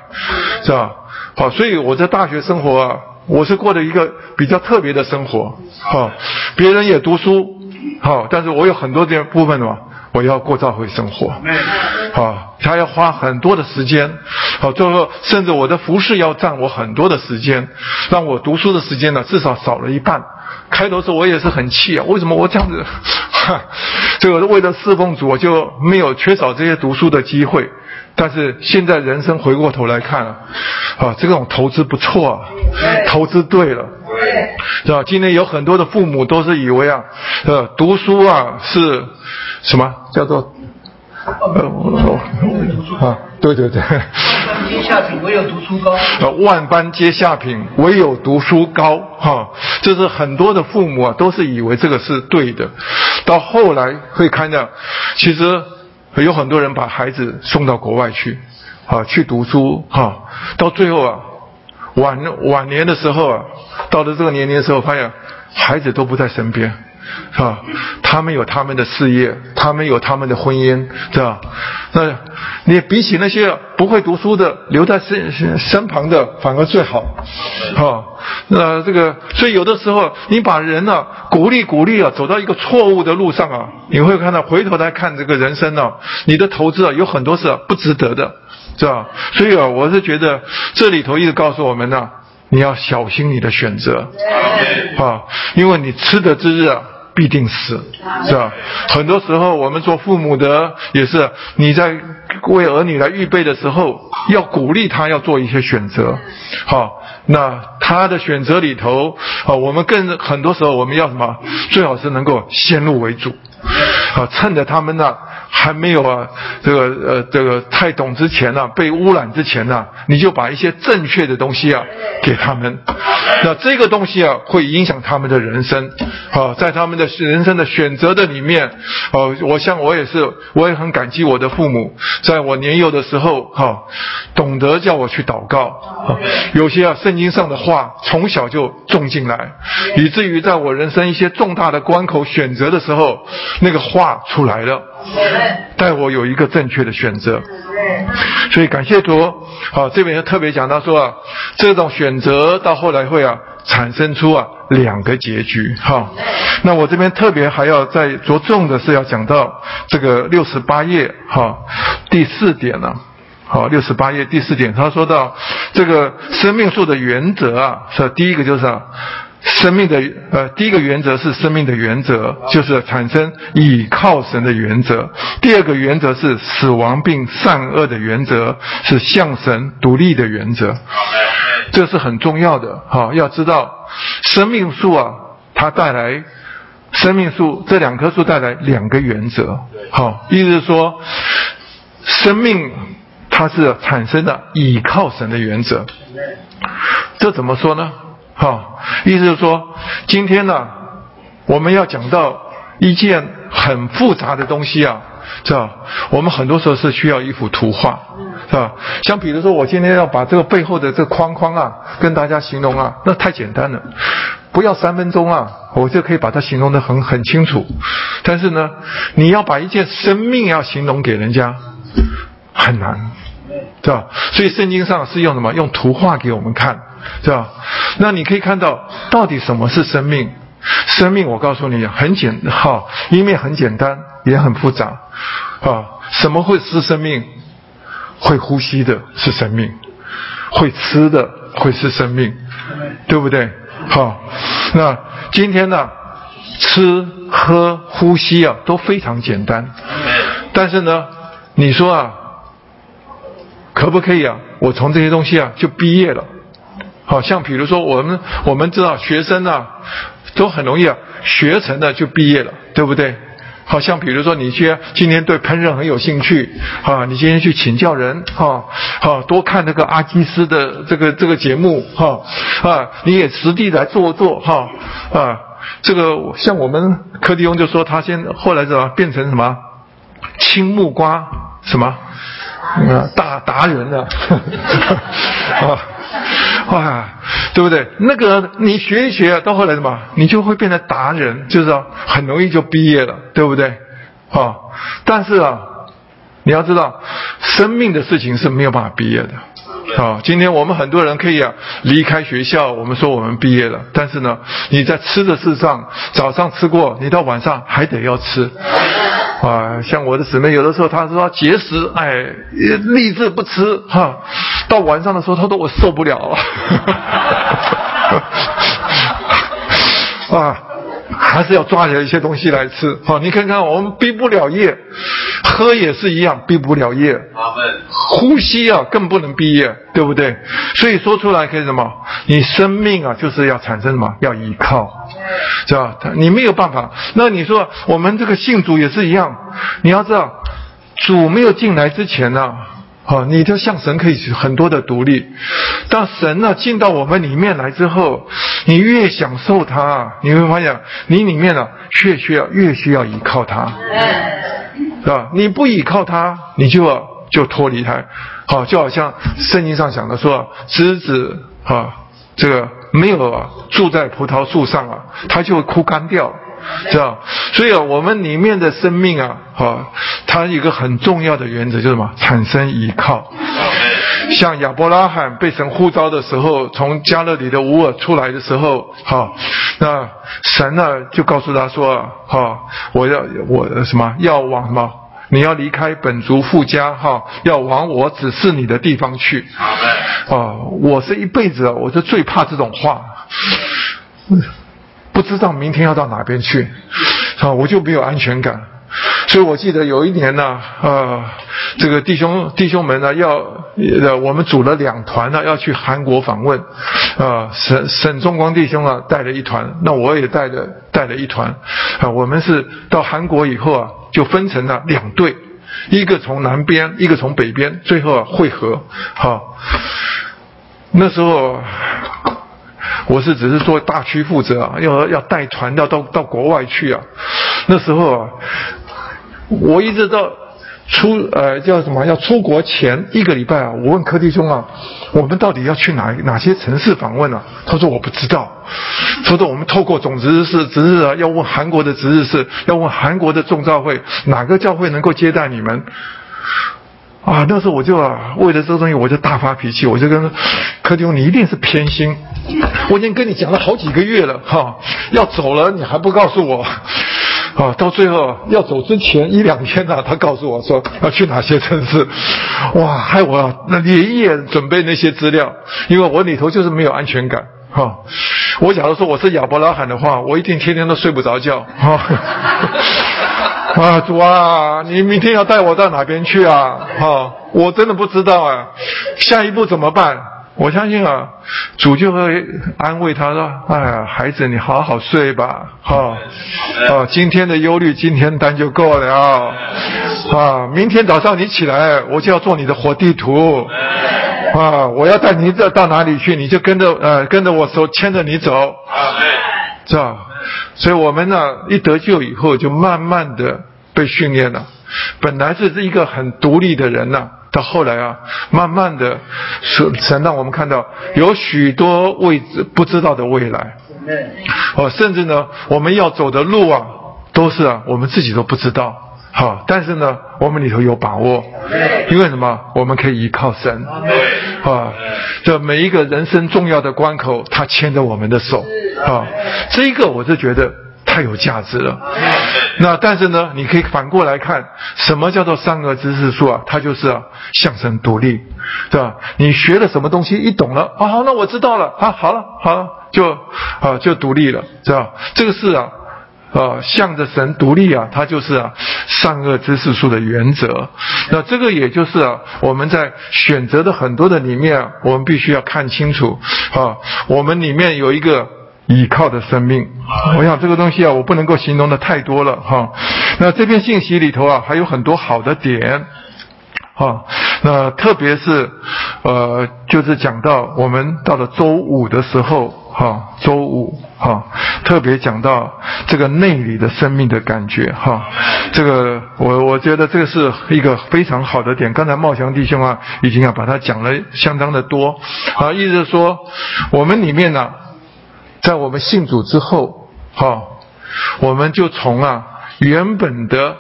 是吧？好，所以我在大学生活啊。我是过的一个比较特别的生活，哈，别人也读书，好，但是我有很多这部分的嘛，我要过教会生活，啊，他要花很多的时间，好，最后甚至我的服饰要占我很多的时间，让我读书的时间呢至少少了一半。开头时候我也是很气啊，为什么我这样子，哈，(laughs) 这个为了侍奉主，我就没有缺少这些读书的机会。但是现在人生回过头来看啊，啊，这种投资不错啊，投资对了，是吧？今天有很多的父母都是以为啊，呃，读书啊是什么叫做呃啊？对对对。万般皆下品，唯有读书高。呃，万般皆下品，唯有读书高。哈，这是很多的父母啊，都是以为这个是对的，到后来会看到，其实。有很多人把孩子送到国外去，啊，去读书，哈，到最后啊，晚晚年的时候啊，到了这个年龄的时候，发现孩子都不在身边。是吧？他们有他们的事业，他们有他们的婚姻，是吧？那，你比起那些不会读书的留在身身旁的，反而最好，啊，那这个，所以有的时候你把人呢鼓励鼓励啊，走到一个错误的路上啊，你会看到回头来看这个人生呢，你的投资啊有很多是不值得的，是吧？所以啊，我是觉得这里头一直告诉我们呢，你要小心你的选择，啊，因为你吃的之日啊。必定死，是吧？很多时候，我们做父母的也是，你在为儿女来预备的时候，要鼓励他要做一些选择，好，那他的选择里头，啊，我们更很多时候我们要什么？最好是能够先入为主，啊，趁着他们呢还没有啊，这个呃这个太懂之前呢，被污染之前呢，你就把一些正确的东西啊给他们。那这个东西啊，会影响他们的人生，啊，在他们的人生的选择的里面，哦，我像我也是，我也很感激我的父母，在我年幼的时候，哈，懂得叫我去祷告，有些啊圣经上的话从小就种进来，以至于在我人生一些重大的关口选择的时候，那个话出来了，带我有一个正确的选择。所以感谢主，好，这边特别讲到说啊，这种选择到后来会啊产生出啊两个结局，哈。那我这边特别还要再着重的是要讲到这个六十八页哈第四点呢，好，六十八页第四点，他说到这个生命树的原则啊，是第一个就是啊。生命的呃，第一个原则是生命的原则，就是产生倚靠神的原则。第二个原则是死亡并善恶的原则，是向神独立的原则。这是很重要的哈，要知道生命树啊，它带来生命树这两棵树带来两个原则。好，意思是说，生命它是产生的倚靠神的原则。这怎么说呢？好，意思就是说，今天呢，我们要讲到一件很复杂的东西啊，是吧？我们很多时候是需要一幅图画，是吧？像比如说，我今天要把这个背后的这个框框啊，跟大家形容啊，那太简单了，不要三分钟啊，我就可以把它形容的很很清楚。但是呢，你要把一件生命要形容给人家，很难，对吧？所以圣经上是用什么？用图画给我们看。对吧？那你可以看到，到底什么是生命？生命，我告诉你，很简哈，一面很简单，也很复杂啊。什么会是生命？会呼吸的是生命，会吃的会是生命，对不对？好，那今天呢，吃喝呼吸啊，都非常简单。但是呢，你说啊，可不可以啊？我从这些东西啊，就毕业了。好像比如说我们我们知道学生啊都很容易啊学成了就毕业了，对不对？好像比如说你去今天对烹饪很有兴趣啊，你今天去请教人哈，好多看那个阿基斯的这个这个节目哈啊，你也实地来做做哈啊，这个像我们柯迪翁就说他先后来怎么变成什么青木瓜什么啊大达人了啊。哇，(laughs) 对不对？那个你学一学，到后来什么，你就会变成达人，就是很容易就毕业了，对不对？啊，但是啊，你要知道，生命的事情是没有办法毕业的。啊，今天我们很多人可以啊离开学校，我们说我们毕业了，但是呢，你在吃的事上，早上吃过，你到晚上还得要吃。(laughs) 啊，像我的姊妹，有的时候她说节食，哎，立志不吃哈。到晚上的时候，她说我受不了了。(laughs) (laughs) 啊，还是要抓起来一些东西来吃。好，你看看，我们毕不了业，喝也是一样，毕不了业。呼吸啊，更不能毕业，对不对？所以说出来可以什么？你生命啊，就是要产生什么？要依靠。是吧？你没有办法。那你说我们这个信主也是一样。你要知道，主没有进来之前呢，啊，你就向神可以很多的独立。当神呢进到我们里面来之后，你越享受他，你会发现你里面呢越需要越需要依靠他，是吧？你不依靠他，你就就脱离他。好，就好像圣经上讲的说，枝子啊，这个。没有啊，住在葡萄树上啊，它就会枯干掉，知道？所以啊，我们里面的生命啊，哈，它一个很重要的原则就是什么？产生依靠。像亚伯拉罕被神呼召的时候，从加勒里的乌尔出来的时候，哈，那神呢就告诉他说，哈，我要我什么要往什么？你要离开本族富家，哈，要往我指示你的地方去。啊，我是一辈子，我就最怕这种话，不知道明天要到哪边去，啊，我就没有安全感。所以我记得有一年呢，啊，这个弟兄弟兄们呢，要呃，我们组了两团呢，要去韩国访问，啊，沈沈中光弟兄啊带了一团，那我也带了带了一团，啊，我们是到韩国以后啊。就分成了两队，一个从南边，一个从北边，最后啊汇合。好，那时候我是只是做大区负责啊，要要带团要到到国外去啊。那时候啊，我一直到出呃叫什么？要出国前一个礼拜啊，我问柯弟兄啊，我们到底要去哪哪些城市访问啊？他说我不知道。他说我们透过总值日是值日啊，要问韩国的值日是，要问韩国的众教会哪个教会能够接待你们。啊，那时候我就啊，为了这个东西，我就大发脾气，我就跟柯弟兄，你一定是偏心。我已经跟你讲了好几个月了，哈，要走了你还不告诉我。啊，到最后要走之前一两天呢，他告诉我说要去哪些城市，哇，害我那连夜准备那些资料，因为我里头就是没有安全感，哈。我假如说我是亚伯拉罕的话，我一定天天都睡不着觉，哈。啊，主啊，你明天要带我到哪边去啊？哈，我真的不知道啊，下一步怎么办？我相信啊，主就会安慰他说：“哎呀，孩子，你好好睡吧，哈，啊，今天的忧虑今天担就够了。啊，明天早上你起来，我就要做你的活地图，啊，我要带你这到哪里去，你就跟着呃跟着我手牵着你走，啊是吧？所以我们呢一得救以后，就慢慢的被训练了，本来是一个很独立的人呐。”到后来啊，慢慢的，神神让我们看到有许多未知不知道的未来，哦，甚至呢，我们要走的路啊，都是啊，我们自己都不知道，好，但是呢，我们里头有把握，因为什么？我们可以依靠神，啊，这每一个人生重要的关口，他牵着我们的手，啊，这一个我是觉得。太有价值了，那但是呢，你可以反过来看，什么叫做三个知识树啊？它就是啊，向神独立，对吧？你学了什么东西，一懂了啊，好，那我知道了啊，好了，好了，就啊，就独立了，知道这个是啊，呃，向着神独立啊，它就是啊，善恶知识树的原则。那这个也就是啊，我们在选择的很多的里面，我们必须要看清楚啊，我们里面有一个。倚靠的生命，我想这个东西啊，我不能够形容的太多了哈。那这篇信息里头啊，还有很多好的点，哈。那特别是呃，就是讲到我们到了周五的时候，哈，周五哈，特别讲到这个内里的生命的感觉，哈。这个我我觉得这个是一个非常好的点。刚才茂祥弟兄啊，已经啊把它讲了相当的多，啊，意思是说我们里面呢。在我们信主之后，哈，我们就从啊原本的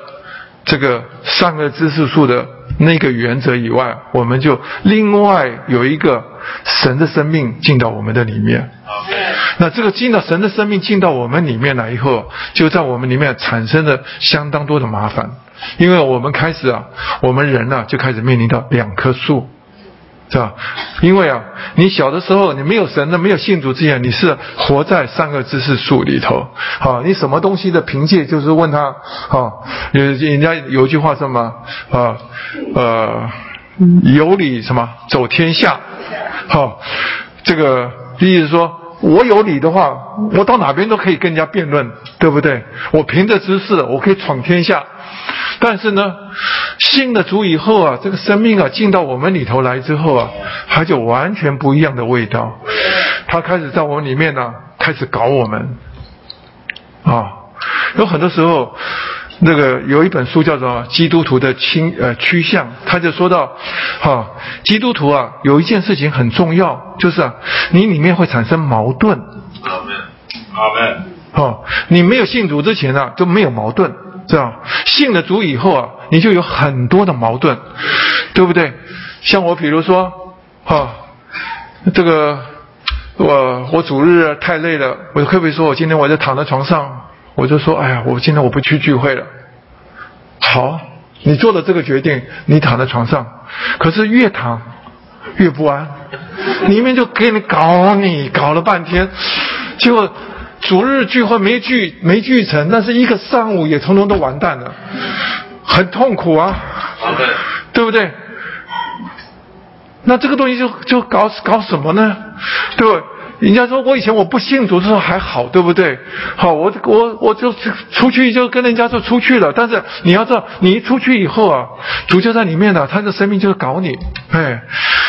这个善恶知识树的那个原则以外，我们就另外有一个神的生命进到我们的里面。那这个进到神的生命进到我们里面来以后，就在我们里面产生了相当多的麻烦，因为我们开始啊，我们人呢就开始面临到两棵树。是吧？因为啊，你小的时候你没有神的，没有信主之前，你是活在三个知识树里头。好，你什么东西的凭借就是问他，好，有人家有句话什么啊？呃，有理什么走天下？好，这个意思说，我有理的话，我到哪边都可以跟人家辩论，对不对？我凭着知识，我可以闯天下。但是呢，信了主以后啊，这个生命啊进到我们里头来之后啊，它就完全不一样的味道。它开始在我们里面呢，开始搞我们。啊，有很多时候，那个有一本书叫做《基督徒的倾呃趋向》，他就说到，哈，基督徒啊，有一件事情很重要，就是啊，你里面会产生矛盾。阿门，阿门。哦，你没有信主之前呢，就没有矛盾。是吧？信了主以后啊，你就有很多的矛盾，对不对？像我，比如说，哈，这个我我主日太累了，我可不可以说我今天我就躺在床上，我就说，哎呀，我今天我不去聚会了。好，你做了这个决定，你躺在床上，可是越躺越不安，里面就给你搞你搞了半天，结果。昨日聚会没聚没聚成，但是一个上午也通通都完蛋了，很痛苦啊，对不对？那这个东西就就搞搞什么呢？对不？人家说我以前我不信主的时候还好，对不对？好，我我我就出去就跟人家就出去了。但是你要知道，你一出去以后啊，主就在里面的，他的生命就是搞你。哎，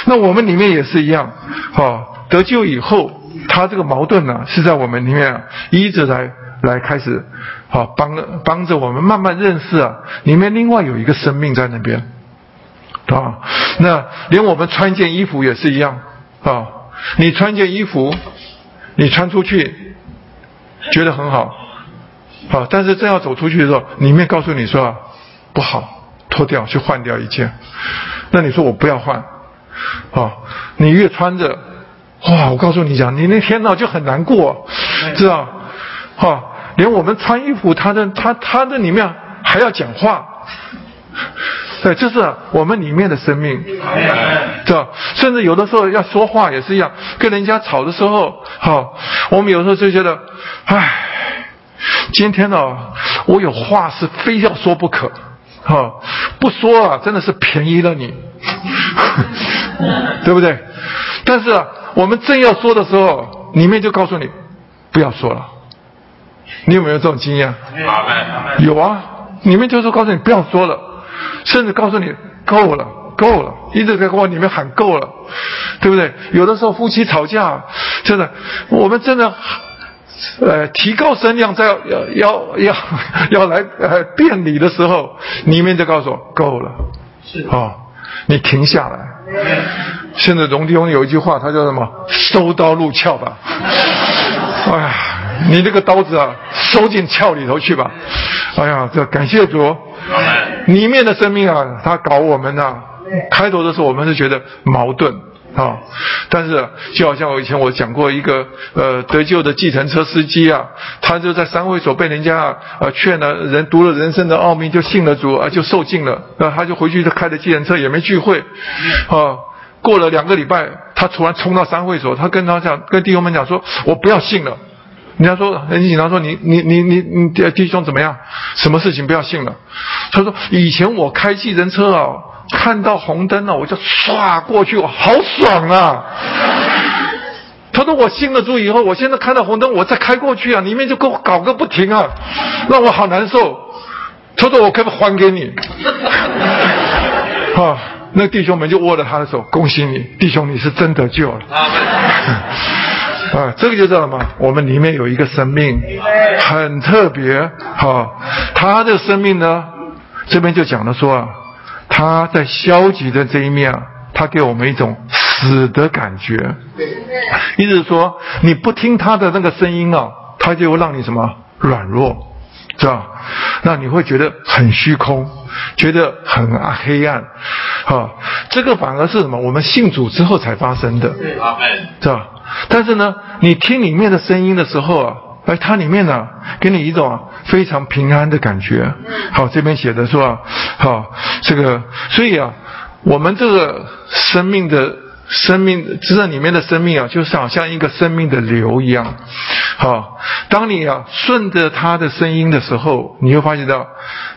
那我们里面也是一样，好得救以后。他这个矛盾呢，是在我们里面一直来来开始，好帮帮着我们慢慢认识啊，里面另外有一个生命在那边，啊，那连我们穿一件衣服也是一样啊，你穿一件衣服，你穿出去觉得很好，好，但是正要走出去的时候，里面告诉你说不好，脱掉去换掉一件，那你说我不要换，啊，你越穿着。哇！我告诉你讲，你那天呢就很难过，知道？哈，连我们穿衣服，他的他他的里面还要讲话，对，这是我们里面的生命，知道？甚至有的时候要说话也是一样，跟人家吵的时候，好，我们有时候就觉得，唉，今天呢，我有话是非要说不可，哈，不说啊，真的是便宜了你，(laughs) 对不对？但是啊。我们正要说的时候，里面就告诉你不要说了。你有没有这种经验？有啊，里面就是告诉你不要说了，甚至告诉你够了，够了，一直在往里面喊够了，对不对？有的时候夫妻吵架，真的，我们真的呃提高声量，在要要要要来呃辩理的时候，里面就告诉我够了，是啊，你停下来。现在荣弟兄有一句话，他叫什么？收刀入鞘吧。哎呀，你这个刀子啊，收进鞘里头去吧。哎呀，这感谢主。里面的生命啊，他搞我们呐。开头的时候，我们是觉得矛盾啊。但是，就好像我以前我讲过一个呃得救的计程车司机啊，他就在三会所被人家啊劝了，人读了人生的奥秘，就信了主啊，就受尽了。那他就回去就开着计程车，也没聚会啊。过了两个礼拜，他突然冲到三会所，他跟他讲，跟弟兄们讲说：“我不要信了。”人家说很紧张，说：“你你你你你弟兄怎么样？什么事情不要信了？”他说：“以前我开计程车啊，看到红灯了，我就唰过去，我好爽啊！”他说：“我信了主以后，我现在看到红灯，我再开过去啊，里面就给我搞个不停啊，让我好难受。”他说：“我可不可以还给你？” (laughs) 啊。那弟兄们就握着他的手，恭喜你，弟兄，你是真得救了。(laughs) 啊，这个就知道了吗？我们里面有一个生命，很特别。哈，他的生命呢，这边就讲了说啊，他在消极的这一面啊，他给我们一种死的感觉。意思是说，你不听他的那个声音啊，他就让你什么软弱。是吧？那你会觉得很虚空，觉得很黑暗，啊，这个反而是什么？我们信主之后才发生的，是吧？但是呢，你听里面的声音的时候啊，哎，它里面呢，给你一种非常平安的感觉。好，这边写的是吧？好，这个，所以啊，我们这个生命的。生命，这里面的生命啊，就是好像一个生命的流一样。好，当你啊顺着他的声音的时候，你会发现到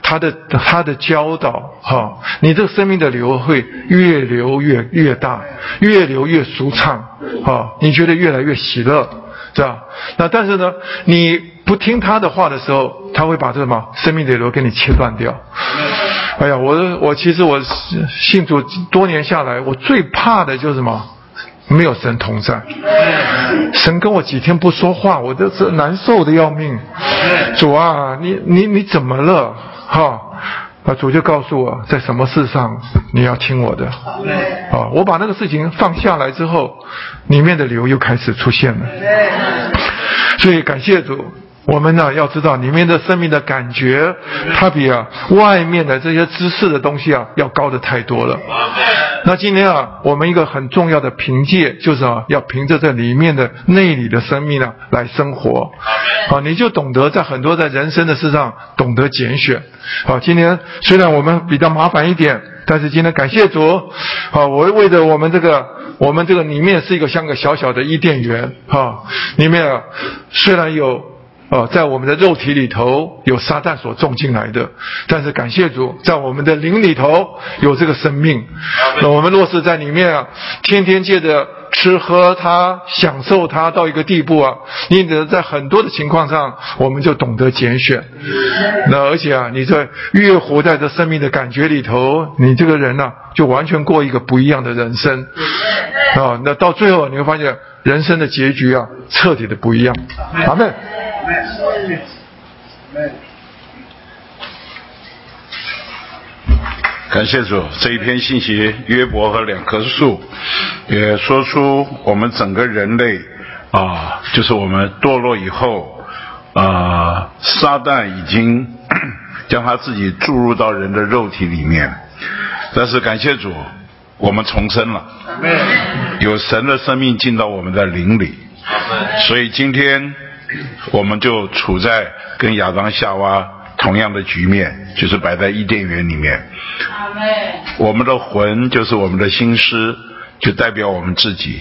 他的他的教导，哈，你这个生命的流会越流越越大，越流越舒畅，啊，你觉得越来越喜乐，是吧？那但是呢，你不听他的话的时候，他会把这什么生命的流给你切断掉。哎呀，我我其实我信主多年下来，我最怕的就是什么？没有神同在，神跟我几天不说话，我都是难受的要命。主啊，你你你怎么了？哈，啊，主就告诉我在什么事上你要听我的。啊，我把那个事情放下来之后，里面的流又开始出现了。所以感谢主。我们呢要知道里面的生命的感觉，它比啊外面的这些知识的东西啊要高的太多了。那今天啊，我们一个很重要的凭借就是啊，要凭着这里面的内里的生命呢来生活。啊，你就懂得在很多在人生的事上懂得拣选。好，今天虽然我们比较麻烦一点，但是今天感谢主。好，我为着我们这个，我们这个里面是一个像个小小的伊甸园。哈，里面啊虽然有。哦，在我们的肉体里头有撒旦所种进来的，但是感谢主，在我们的灵里头有这个生命。那我们若是在里面啊，天天借着吃喝它，享受它到一个地步啊，因此在很多的情况上，我们就懂得拣选。那而且啊，你在越活在这生命的感觉里头，你这个人呢，就完全过一个不一样的人生。啊，那到最后你会发现，人生的结局啊，彻底的不一样。阿门。感谢主，这一篇信息，约伯和两棵树，也说出我们整个人类啊，就是我们堕落以后啊，撒旦已经将他自己注入到人的肉体里面，但是感谢主，我们重生了，有神的生命进到我们的灵里，所以今天我们就处在跟亚当夏娃同样的局面，就是摆在伊甸园里面。我们的魂就是我们的心思，就代表我们自己。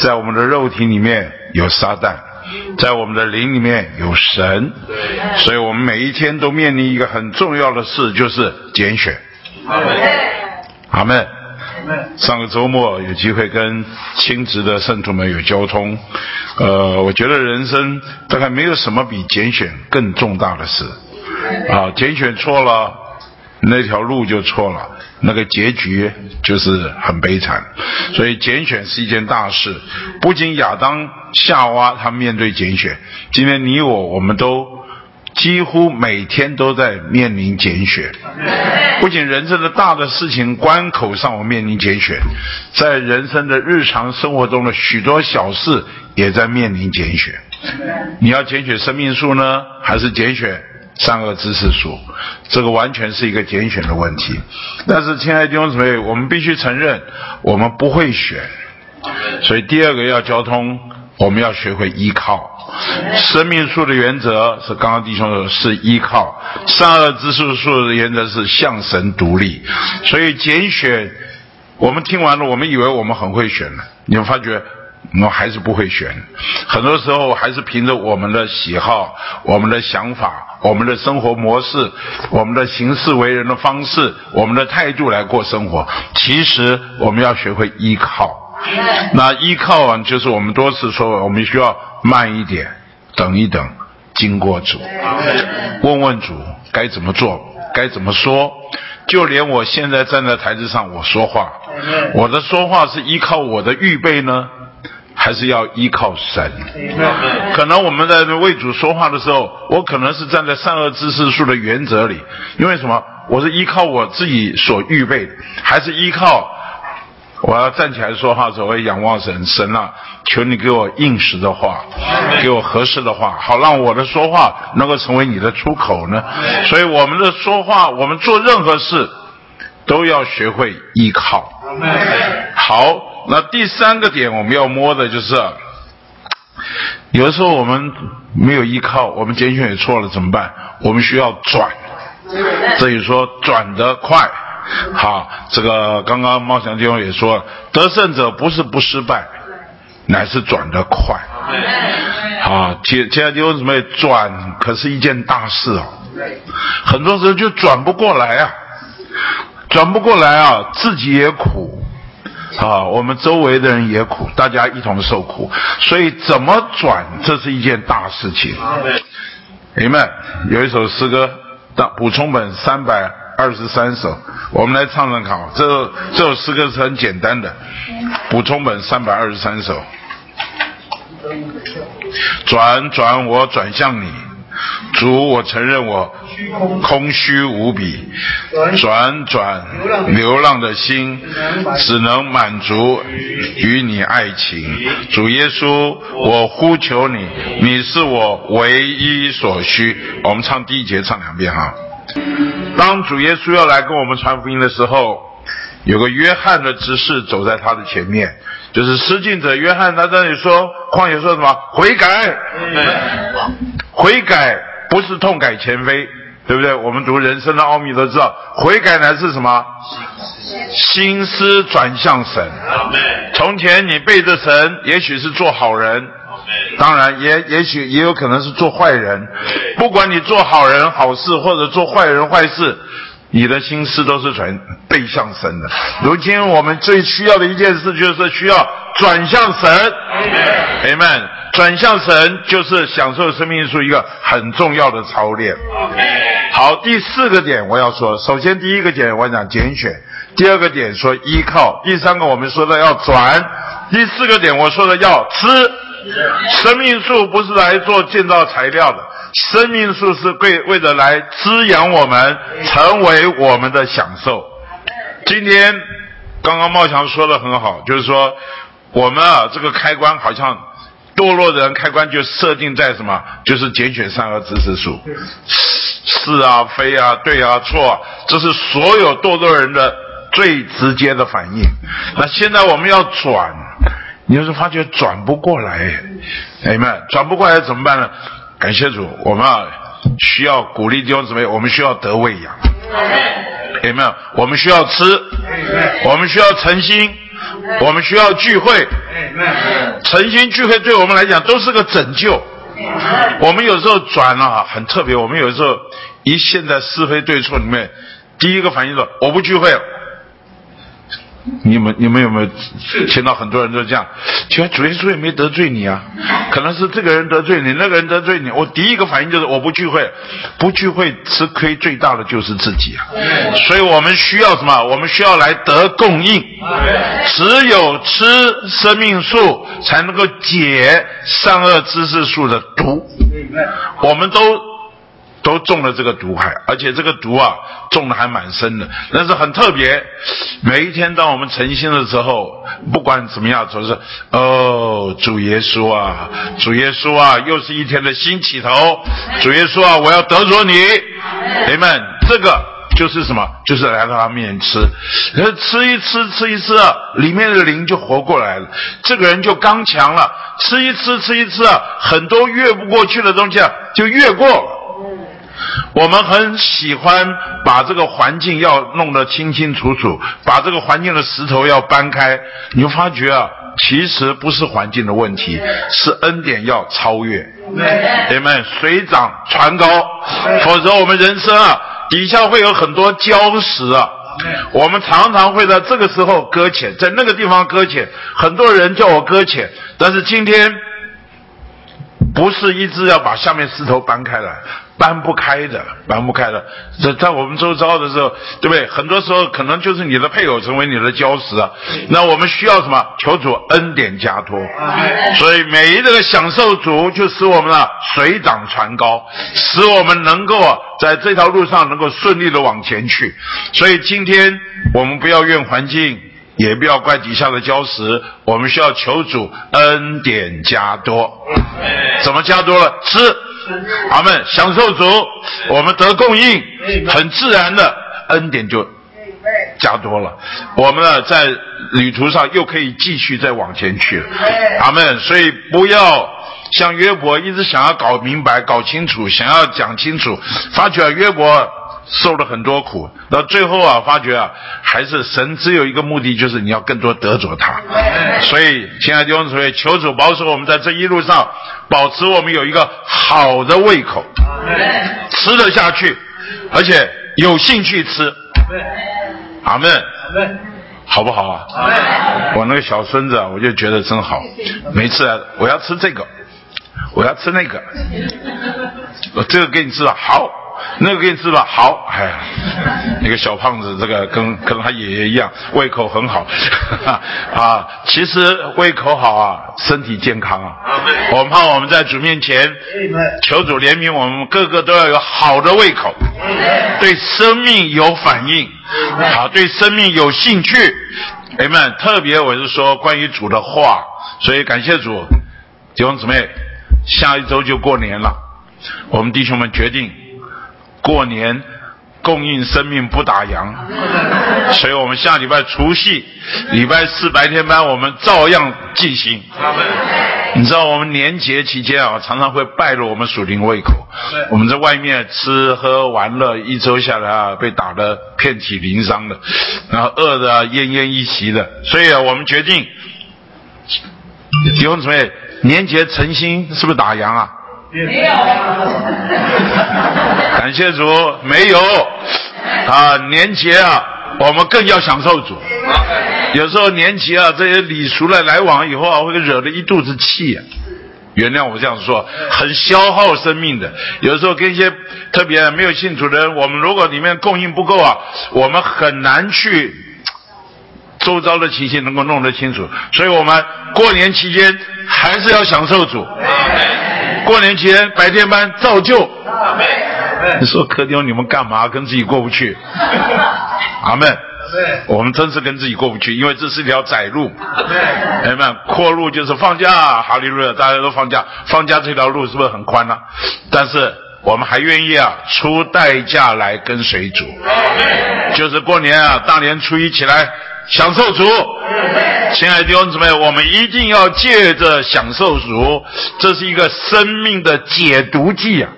在我们的肉体里面有撒旦，在我们的灵里面有神。所以我们每一天都面临一个很重要的事，就是拣选。阿门。上个周末有机会跟亲职的圣徒们有交通，呃，我觉得人生大概没有什么比拣选更重大的事。啊，拣选错了。那条路就错了，那个结局就是很悲惨。所以拣选是一件大事，不仅亚当夏娃他面对拣选，今天你我我们都几乎每天都在面临拣选。不仅人生的大的事情关口上我面临拣选，在人生的日常生活中的许多小事也在面临拣选。你要拣选生命树呢，还是拣选？善恶知识树，这个完全是一个拣选的问题。但是，亲爱的弟兄姊妹，我们必须承认，我们不会选。所以，第二个要交通，我们要学会依靠。生命树的原则是刚刚弟兄说，是依靠；善恶知识树的原则是向神独立。所以，拣选，我们听完了，我们以为我们很会选了，你们发觉。我们还是不会选，很多时候还是凭着我们的喜好、我们的想法、我们的生活模式、我们的行事为人的方式、我们的态度来过生活。其实我们要学会依靠。那依靠啊，就是我们多次说，我们需要慢一点，等一等，经过主，问问主该怎么做，该怎么说。就连我现在站在台子上，我说话，我的说话是依靠我的预备呢？还是要依靠神。可能我们在为主说话的时候，我可能是站在善恶知识树的原则里，因为什么？我是依靠我自己所预备的，还是依靠我要站起来说话的时候，我仰望神，神啊，求你给我应时的话，给我合适的话，好让我的说话能够成为你的出口呢？所以我们的说话，我们做任何事，都要学会依靠。好。那第三个点我们要摸的就是，有的时候我们没有依靠，我们拣选也错了怎么办？我们需要转，所以说转得快。好，这个刚刚茂祥弟兄也说了，得胜者不是不失败，乃是转得快。好，接接下来弟兄姊妹转可是一件大事哦，很多时候就转不过来啊，转不过来啊，自己也苦。啊，我们周围的人也苦，大家一同受苦，所以怎么转，这是一件大事情。你们有一首诗歌，当补充本三百二十三首，我们来唱唱看。这这首诗歌是很简单的，补充本三百二十三首。转转，我转向你。主，我承认我空虚无比，转转流浪的心，只能满足与你爱情。主耶稣，我呼求你，你是我唯一所需。我们唱第一节，唱两遍哈。当主耶稣要来跟我们传福音的时候，有个约翰的执事走在他的前面，就是施浸者约翰。他这里说，旷野说什么？悔改。悔改不是痛改前非，对不对？我们读人生的奥秘都知道，悔改乃是什么？心思转向神。从前你背着神，也许是做好人，当然也也许也有可能是做坏人。不管你做好人好事，或者做坏人坏事，你的心思都是转背向神的。如今我们最需要的一件事，就是需要转向神。Amen。转向神就是享受生命树一个很重要的操练。好，第四个点我要说，首先第一个点我讲拣选，第二个点说依靠，第三个我们说的要转，第四个点我说的要吃，生命树不是来做建造材料的，生命树是为为了来滋养我们，成为我们的享受。今天刚刚茂强说的很好，就是说我们啊这个开关好像堕落的人开关就设定在什么？就是拣选善恶知识树，是啊非啊对啊错啊，这是所有堕落人的最直接的反应。那现在我们要转，你要是发觉转不过来，哎们转不过来怎么办呢？感谢主，我们啊需要鼓励弟兄姊妹，我们需要得喂养。有没有？我们需要吃，我们需要诚心，我们需要聚会。诚心聚会对我们来讲都是个拯救。我们有时候转了很特别，我们有时候一陷在是非对错里面，第一个反应说我不聚会了。你们你们有没有听到很多人都这样？其实主耶稣也没得罪你啊，可能是这个人得罪你，那个人得罪你。我第一个反应就是我不聚会，不聚会吃亏最大的就是自己啊。所以我们需要什么？我们需要来得供应。只有吃生命树，才能够解善恶知识树的毒。我们都。都中了这个毒害，而且这个毒啊，中的还蛮深的。但是很特别，每一天当我们诚心的时候，不管怎么样，总是哦，主耶稣啊，主耶稣啊，又是一天的新起头。主耶稣啊，我要得着你，朋友们，这个就是什么？就是来到他面前吃，然后吃一吃，吃一吃啊，里面的灵就活过来了，这个人就刚强了。吃一吃，吃一吃啊，很多越不过去的东西啊，就越过了。我们很喜欢把这个环境要弄得清清楚楚，把这个环境的石头要搬开。你发觉啊，其实不是环境的问题，是恩典要超越。你们，水涨船高，否则我们人生啊，底下会有很多礁石啊。我们常常会在这个时候搁浅，在那个地方搁浅。很多人叫我搁浅，但是今天不是一直要把下面石头搬开来。搬不开的，搬不开的。在在我们周遭的时候，对不对？很多时候可能就是你的配偶成为你的礁石啊。那我们需要什么？求主恩典加托。所以每一个享受主，就使我们啊水涨船高，使我们能够啊在这条路上能够顺利的往前去。所以今天我们不要怨环境，也不要怪底下的礁石，我们需要求主恩典加多。怎么加多了？吃。阿门，享受主，我们得供应，很自然的恩典就加多了。我们呢，在旅途上又可以继续再往前去了。阿门。所以不要像约伯一直想要搞明白、搞清楚，想要讲清楚，发觉约伯受了很多苦，到最后啊，发觉啊，还是神只有一个目的，就是你要更多得着他。所以，亲爱的弟兄姊妹，求主保守我们在这一路上。保持我们有一个好的胃口，吃得下去，而且有兴趣吃。阿门，好不好啊？我那个小孙子啊，我就觉得真好。每次啊，我要吃这个，我要吃那个，(laughs) 我这个给你吃了，好。那个给你吃吧，好，哎呀，那个小胖子，这个跟跟他爷爷一样，胃口很好，(laughs) 啊，其实胃口好啊，身体健康啊。我们怕我们在主面前求主怜悯，我们个个都要有好的胃口，对。生命有反应，啊，对生命有兴趣。哎们，特别我是说关于主的话，所以感谢主，弟兄姊妹，下一周就过年了，我们弟兄们决定。过年供应生命不打烊，所以我们下礼拜除夕礼拜四白天班我们照样进行。你知道我们年节期间啊，常常会败了我们属灵胃口。我们在外面吃喝玩乐一周下来啊，被打得遍体鳞伤的，然后饿得奄奄一息的。所以啊，我们决定弟兄姊妹，年节诚心是不是打烊啊？没有，感谢主，没有啊！年节啊，我们更要享受主。有时候年节啊，这些礼俗的来往以后啊，会惹得一肚子气。原谅我这样说，很消耗生命的。有时候跟一些特别没有信主的人，我们如果里面供应不够啊，我们很难去周遭的情形能够弄得清楚。所以我们过年期间还是要享受主。过年前白天班照旧。你说柯丁你们干嘛跟自己过不去？阿门。我们真是跟自己过不去，因为这是一条窄路。朋友们，阔路就是放假，哈利路亚，大家都放假。放假这条路是不是很宽呢？但是我们还愿意啊，出代价来跟随主。就是过年啊，大年初一起来享受主。亲爱的弟兄姊妹，我们一定要借着享受主，这是一个生命的解毒剂啊。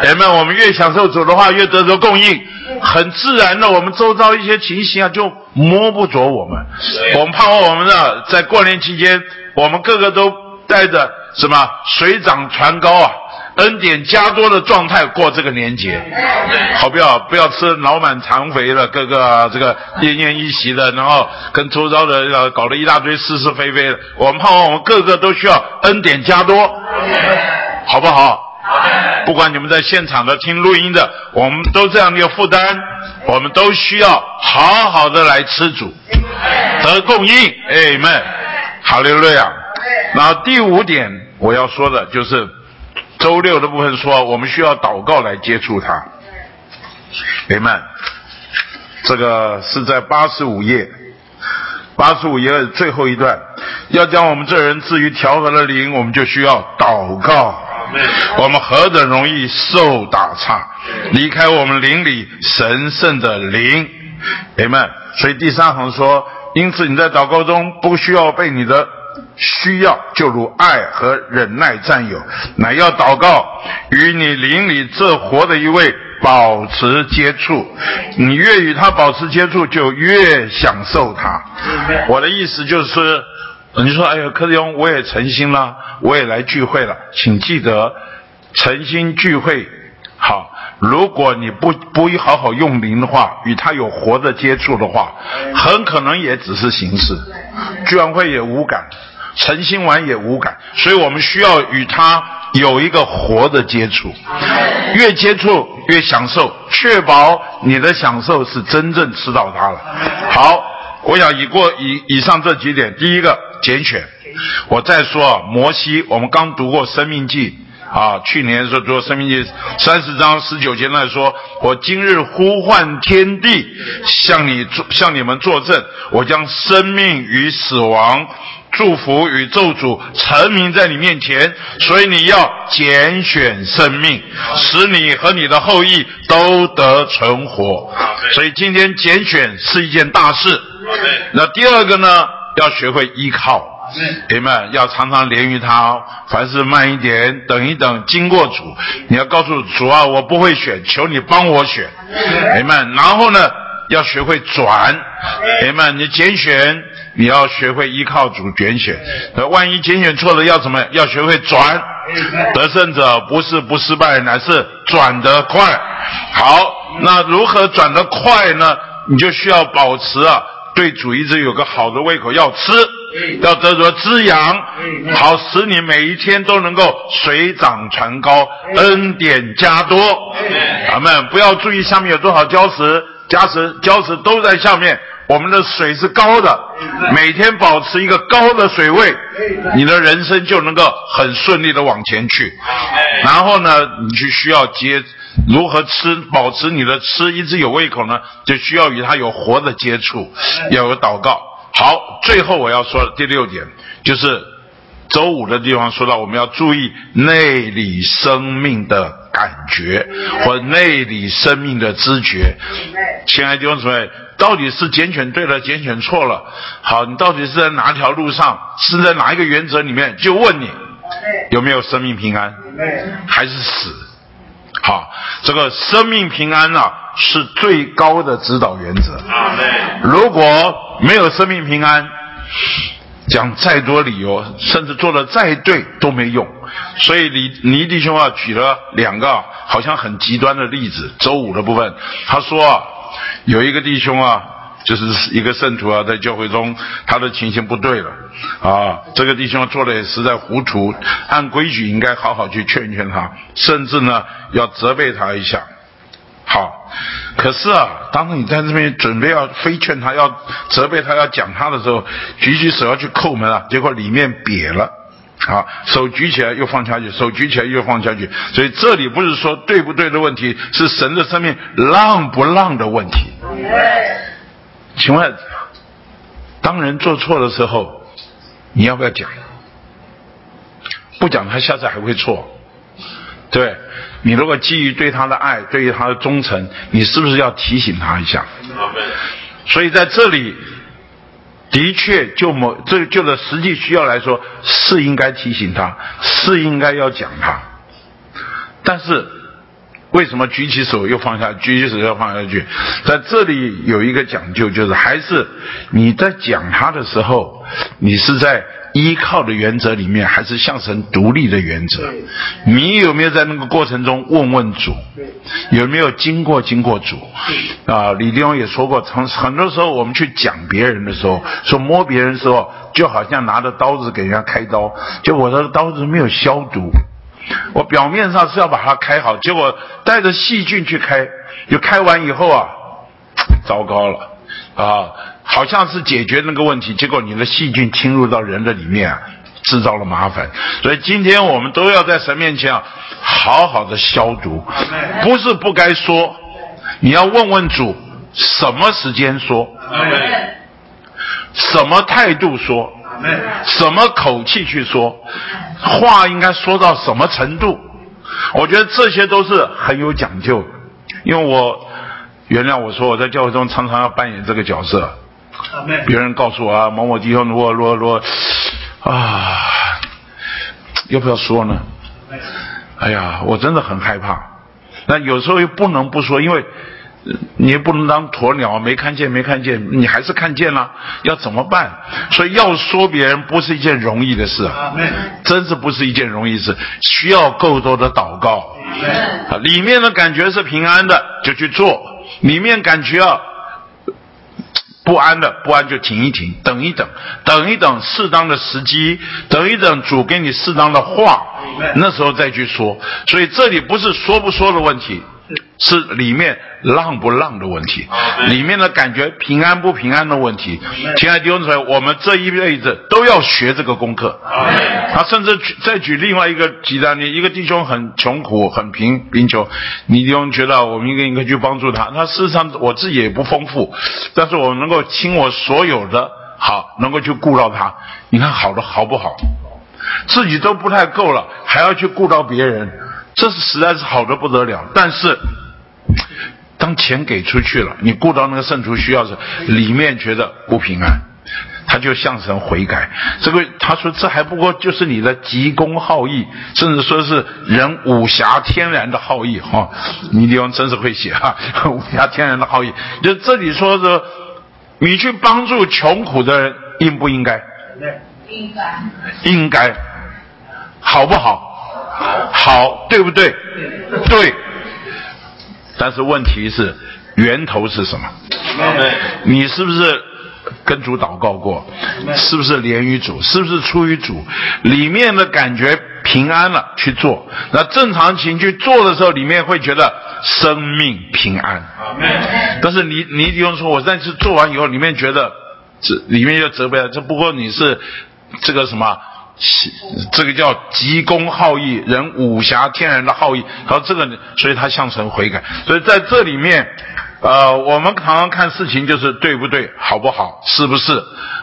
朋友们，我们越享受主的话，越得着供应。很自然的，我们周遭一些情形啊，就摸不着我们。我们盼望我们呢，在过年期间，我们个个都带着什么水涨船高啊，恩典加多的状态过这个年节。好，不好不要吃脑满肠肥了，各个这个奄奄一息的，然后跟周遭的呃搞了一大堆是是非非的。我们盼望我们个个都需要恩典加多，好不好？不管你们在现场的听录音的，我们都这样的负担，我们都需要好好的来吃主，得供应。哎们，好利路亚。然后第五点我要说的就是周六的部分，说我们需要祷告来接触他。哎们，这个是在八十五页，八十五页最后一段，要将我们这人置于调和的灵，我们就需要祷告。我们何等容易受打岔，离开我们灵里神圣的灵，朋友们。所以第三行说，因此你在祷告中不需要被你的需要就如爱和忍耐占有，乃要祷告与你邻里这活的一位保持接触。你越与他保持接触，就越享受他。我的意思就是。你说：“哎呀，柯志勇，我也诚心了，我也来聚会了，请记得诚心聚会。好，如果你不不好好用灵的话，与他有活的接触的话，很可能也只是形式。居然会也无感，诚心丸也无感，所以我们需要与他有一个活的接触，越接触越享受，确保你的享受是真正吃到它了。好，我想以过以以上这几点，第一个。”拣选，我再说啊，摩西，我们刚读过《生命记》啊，去年说做《生命记》三十章十九节那说，我今日呼唤天地，向你作向你们作证，我将生命与死亡、祝福与咒诅陈明在你面前，所以你要拣选生命，使你和你的后裔都得存活。所以今天拣选是一件大事。那第二个呢？要学会依靠，弟兄们要常常连于他哦。凡事慢一点，等一等，经过主。你要告诉主啊，我不会选，求你帮我选，弟兄们。然后呢，要学会转，弟兄们，你拣选，你要学会依靠主拣选。那万一拣选错了，要怎么？要学会转。得胜者不是不失败，乃是转得快。好，那如何转得快呢？你就需要保持啊。对主一直有个好的胃口，要吃，要得着滋养，好使你每一天都能够水涨船高，恩典加多。咱们不要注意下面有多少礁石，礁石礁石都在下面。我们的水是高的，每天保持一个高的水位，你的人生就能够很顺利的往前去。然后呢，你就需要接。如何吃保持你的吃一直有胃口呢？就需要与他有活的接触，要有祷告。好，最后我要说的第六点就是周五的地方说到，我们要注意内里生命的感觉或内里生命的知觉。亲爱的弟兄姊妹，到底是拣选对了，拣选错了？好，你到底是在哪条路上？是在哪一个原则里面？就问你有没有生命平安，还是死？好，这个生命平安啊，是最高的指导原则。如果没有生命平安，讲再多理由，甚至做的再对都没用。所以李倪弟兄啊，举了两个好像很极端的例子。周五的部分，他说啊，有一个弟兄啊。就是一个圣徒啊，在教会中，他的情形不对了啊。这个弟兄做的也实在糊涂，按规矩应该好好去劝劝他，甚至呢要责备他一下。好，可是啊，当你在这边准备要非劝他、要责备他、要讲他的时候，举起手要去叩门啊，结果里面瘪了。好，手举起来又放下去，手举起来又放下去。所以这里不是说对不对的问题，是神的生命让不让的问题。请问，当人做错的时候，你要不要讲？不讲，他下次还会错。对，你如果基于对他的爱，对于他的忠诚，你是不是要提醒他一下？所以在这里。的确，就某这就的实际需要来说，是应该提醒他，是应该要讲他。但是，为什么举起手又放下，举起手又放下去？在这里有一个讲究，就是还是你在讲他的时候，你是在。依靠的原则里面，还是向神独立的原则。你有没有在那个过程中问问主？有没有经过经过主？啊，李弟兄也说过，从很多时候我们去讲别人的时候，说摸别人的时候，就好像拿着刀子给人家开刀，就我的刀子没有消毒，我表面上是要把它开好，结果带着细菌去开，就开完以后啊，糟糕了啊。好像是解决那个问题，结果你的细菌侵入到人的里面，制造了麻烦。所以今天我们都要在神面前啊，好好的消毒，不是不该说，你要问问主，什么时间说，什么态度说，什么口气去说，话应该说到什么程度？我觉得这些都是很有讲究。因为我原谅我说我在教会中常常要扮演这个角色。别人告诉我啊，某某弟兄，如果如果如果啊，要不要说呢？哎呀，我真的很害怕。那有时候又不能不说，因为你也不能当鸵鸟，没看见没看见，你还是看见了，要怎么办？所以要说别人不是一件容易的事，真是不是一件容易事，需要够多的祷告。里面的感觉是平安的，就去做；里面感觉啊。不安的不安就停一停，等一等，等一等适当的时机，等一等主给你适当的话，那时候再去说。所以这里不是说不说的问题。是里面让不让的问题，里面的感觉平安不平安的问题。亲爱的弟兄姊妹，我们这一辈子都要学这个功课。他甚至再举另外一个极端，你一个弟兄很穷苦、很贫贫穷，你弟兄觉得我们应该应该去帮助他。他事实上我自己也不丰富，但是我能够倾我所有的好，能够去顾到他。你看好的好不好？自己都不太够了，还要去顾到别人。这是实在是好的不得了，但是当钱给出去了，你顾到那个圣徒需要时，里面觉得不平安，他就向神悔改。这个他说这还不过就是你的急功好义，甚至说是人武侠天然的好义哈。你地方真是会写哈，(laughs) 武侠天然的好义。就这里说的，你去帮助穷苦的人，应不应该？应该。应该，好不好？好，对不对？对。但是问题是，源头是什么？你是不是跟主祷告过？是不是连于主？是不是出于主？里面的感觉平安了去做。那正常情去做的时候，里面会觉得生命平安。但是你你比如说，我那次做完以后，里面觉得这里面又责备了，这不过你是这个什么？这个叫急功好义，人武侠天然的好义，然后这个，所以他向神悔改。所以在这里面，呃，我们常常看事情就是对不对，好不好，是不是？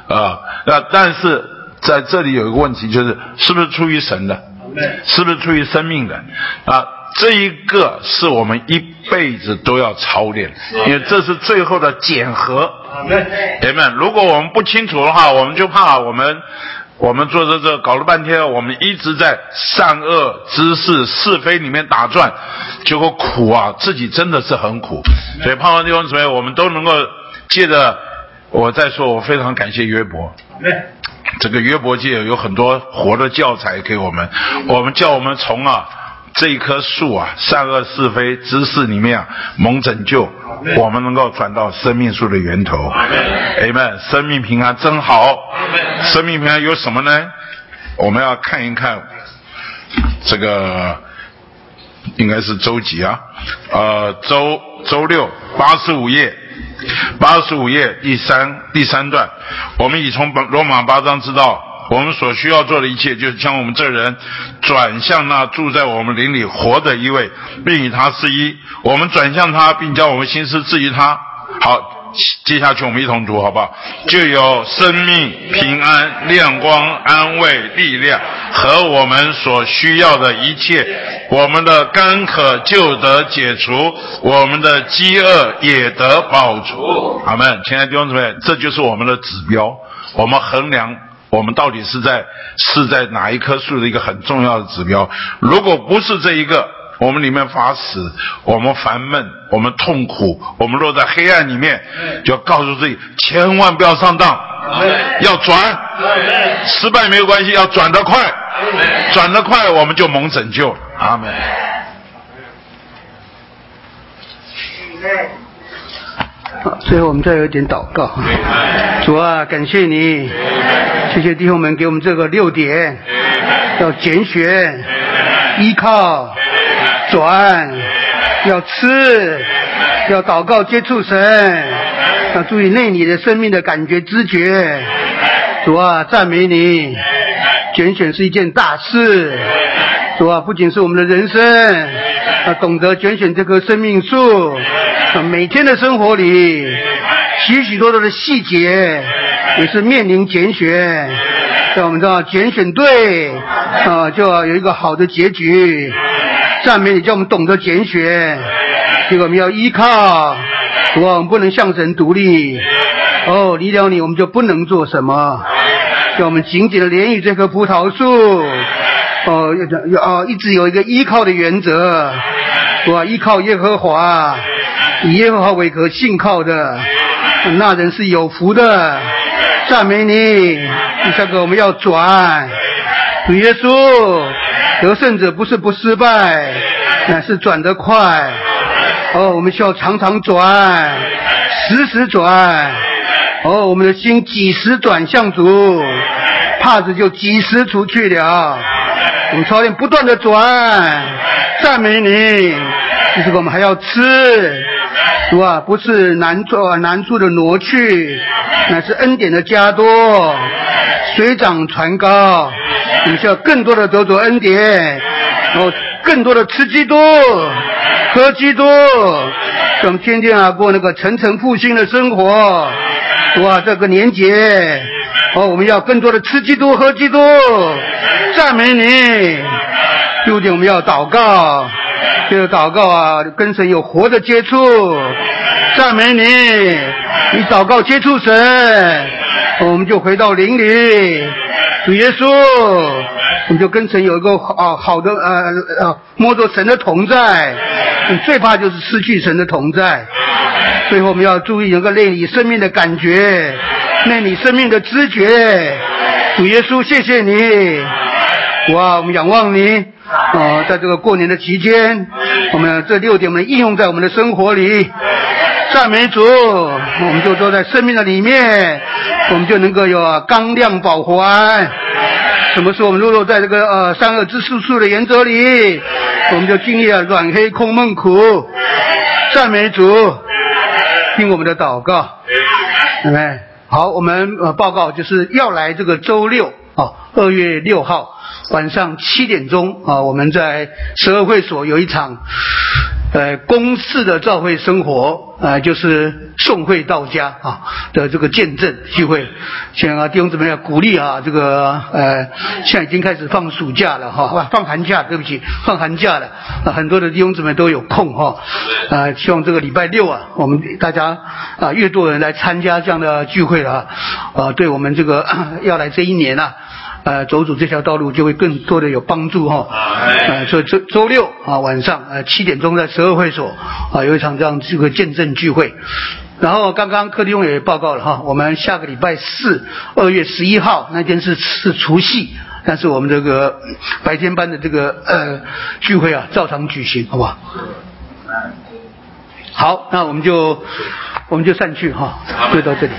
啊，那但是在这里有一个问题，就是是不是出于神的？是不是出于生命的？啊，这一个是我们一辈子都要操练，因为这是最后的检核。姐妹们，如果我们不清楚的话，我们就怕我们。我们做这这搞了半天，我们一直在善恶知识是非里面打转，结果苦啊，自己真的是很苦。所以盼望弟兄姊妹，我们都能够借着我再说，我非常感谢约伯。这个约伯界有很多活的教材给我们，我们叫我们从啊。这一棵树啊，善恶是非知识里面啊，蒙拯救，我们能够转到生命树的源头。哎们，生命平安真好。生命平安有什么呢？我们要看一看这个，应该是周几啊？呃，周周六八十五页，八十五页第三第三段，我们已从罗马八章知道，我们所需要做的一切，就是将我们这人转向那住在我们灵里活的一位，并与他是一。我们转向他，并将我们心思置于他。好。接下去我们一同读，好不好？就有生命、平安、亮光、安慰、力量和我们所需要的一切。我们的干渴就得解除，我们的饥饿也得饱足。阿门。亲爱的弟兄姊妹，这就是我们的指标。我们衡量我们到底是在是在哪一棵树的一个很重要的指标。如果不是这一个。我们里面发死，我们烦闷，我们痛苦，我们落在黑暗里面，就要告诉自己，千万不要上当，要转，失败没有关系，要转得快，转得快，我们就蒙拯救。阿门。好，最后我们再有一点祷告。主啊，感谢你，谢谢弟兄们给我们这个六点，要拣选，依靠。转，要吃，要祷告接触神，要注意内里的生命的感觉知觉。主啊，赞美你，拣选是一件大事。主啊，不仅是我们的人生，啊，懂得拣选这棵生命树，啊，每天的生活里，许许多多的细节也是面临拣选。在我们知道拣选对，啊，就要有一个好的结局。赞美你，叫我们懂得拣选，结果我们要依靠，我们不能向神独立。哦，离了你，我们就不能做什么。叫我们紧紧的连于这棵葡萄树。哦，要要哦，一直有一个依靠的原则。我依靠耶和华，以耶和华为可信靠的，那人是有福的。赞美你，第三个我们要转，主耶稣。得胜者不是不失败，乃是转得快。哦，我们需要常常转，时时转。哦，我们的心几时转向主，帕子就几时除去了。我们操练不断的转，赞美你。就是我们还要吃，主啊，不是难处难处的挪去，乃是恩典的加多，水涨船高。你需要更多的得着恩典，然后更多的吃基督、喝基督，我们天天啊过那个层层复兴的生活。哇，这个年节，哦，我们要更多的吃基督、喝基督，赞美你。究竟我们要祷告，这个祷告啊，跟神有活的接触，赞美你。你祷告接触神，我们就回到灵里。主耶稣，我们就跟神有一个啊好的呃呃摸着神的同在。你最怕就是失去神的同在。最后我们要注意有个内里生命的感觉，内里生命的知觉。主耶稣，谢谢你。哇，我们仰望你。啊，在这个过年的期间，我们这六点我们应用在我们的生活里。赞美主，我们就坐在生命的里面，我们就能够有刚亮保环。什么说我们落落在这个呃善恶之素数的原则里，我们就经历了软黑空梦苦。赞美主，听我们的祷告。哎，好，我们呃报告就是要来这个周六啊，二月六号晚上七点钟啊，我们在十二会所有一场。呃，公式的教会生活，呃，就是送会到家啊的这个见证聚会。请啊弟兄姊妹要鼓励啊，这个呃，现在已经开始放暑假了哈，放寒假，对不起，放寒假了。啊，很多的弟兄姊妹都有空哈。啊，希望这个礼拜六啊，我们大家啊，越多人来参加这样的聚会了啊，对我们这个要来这一年啊。呃，走走这条道路就会更多的有帮助哈。呃，所以周周六啊晚上呃七点钟在十二会所啊有一场这样这个见证聚会。然后刚刚柯弟兄也报告了哈，我们下个礼拜四二月十一号那天是是除夕，但是我们这个白天班的这个呃聚会啊照常举行，好不好？好，那我们就我们就散去哈，就到这里。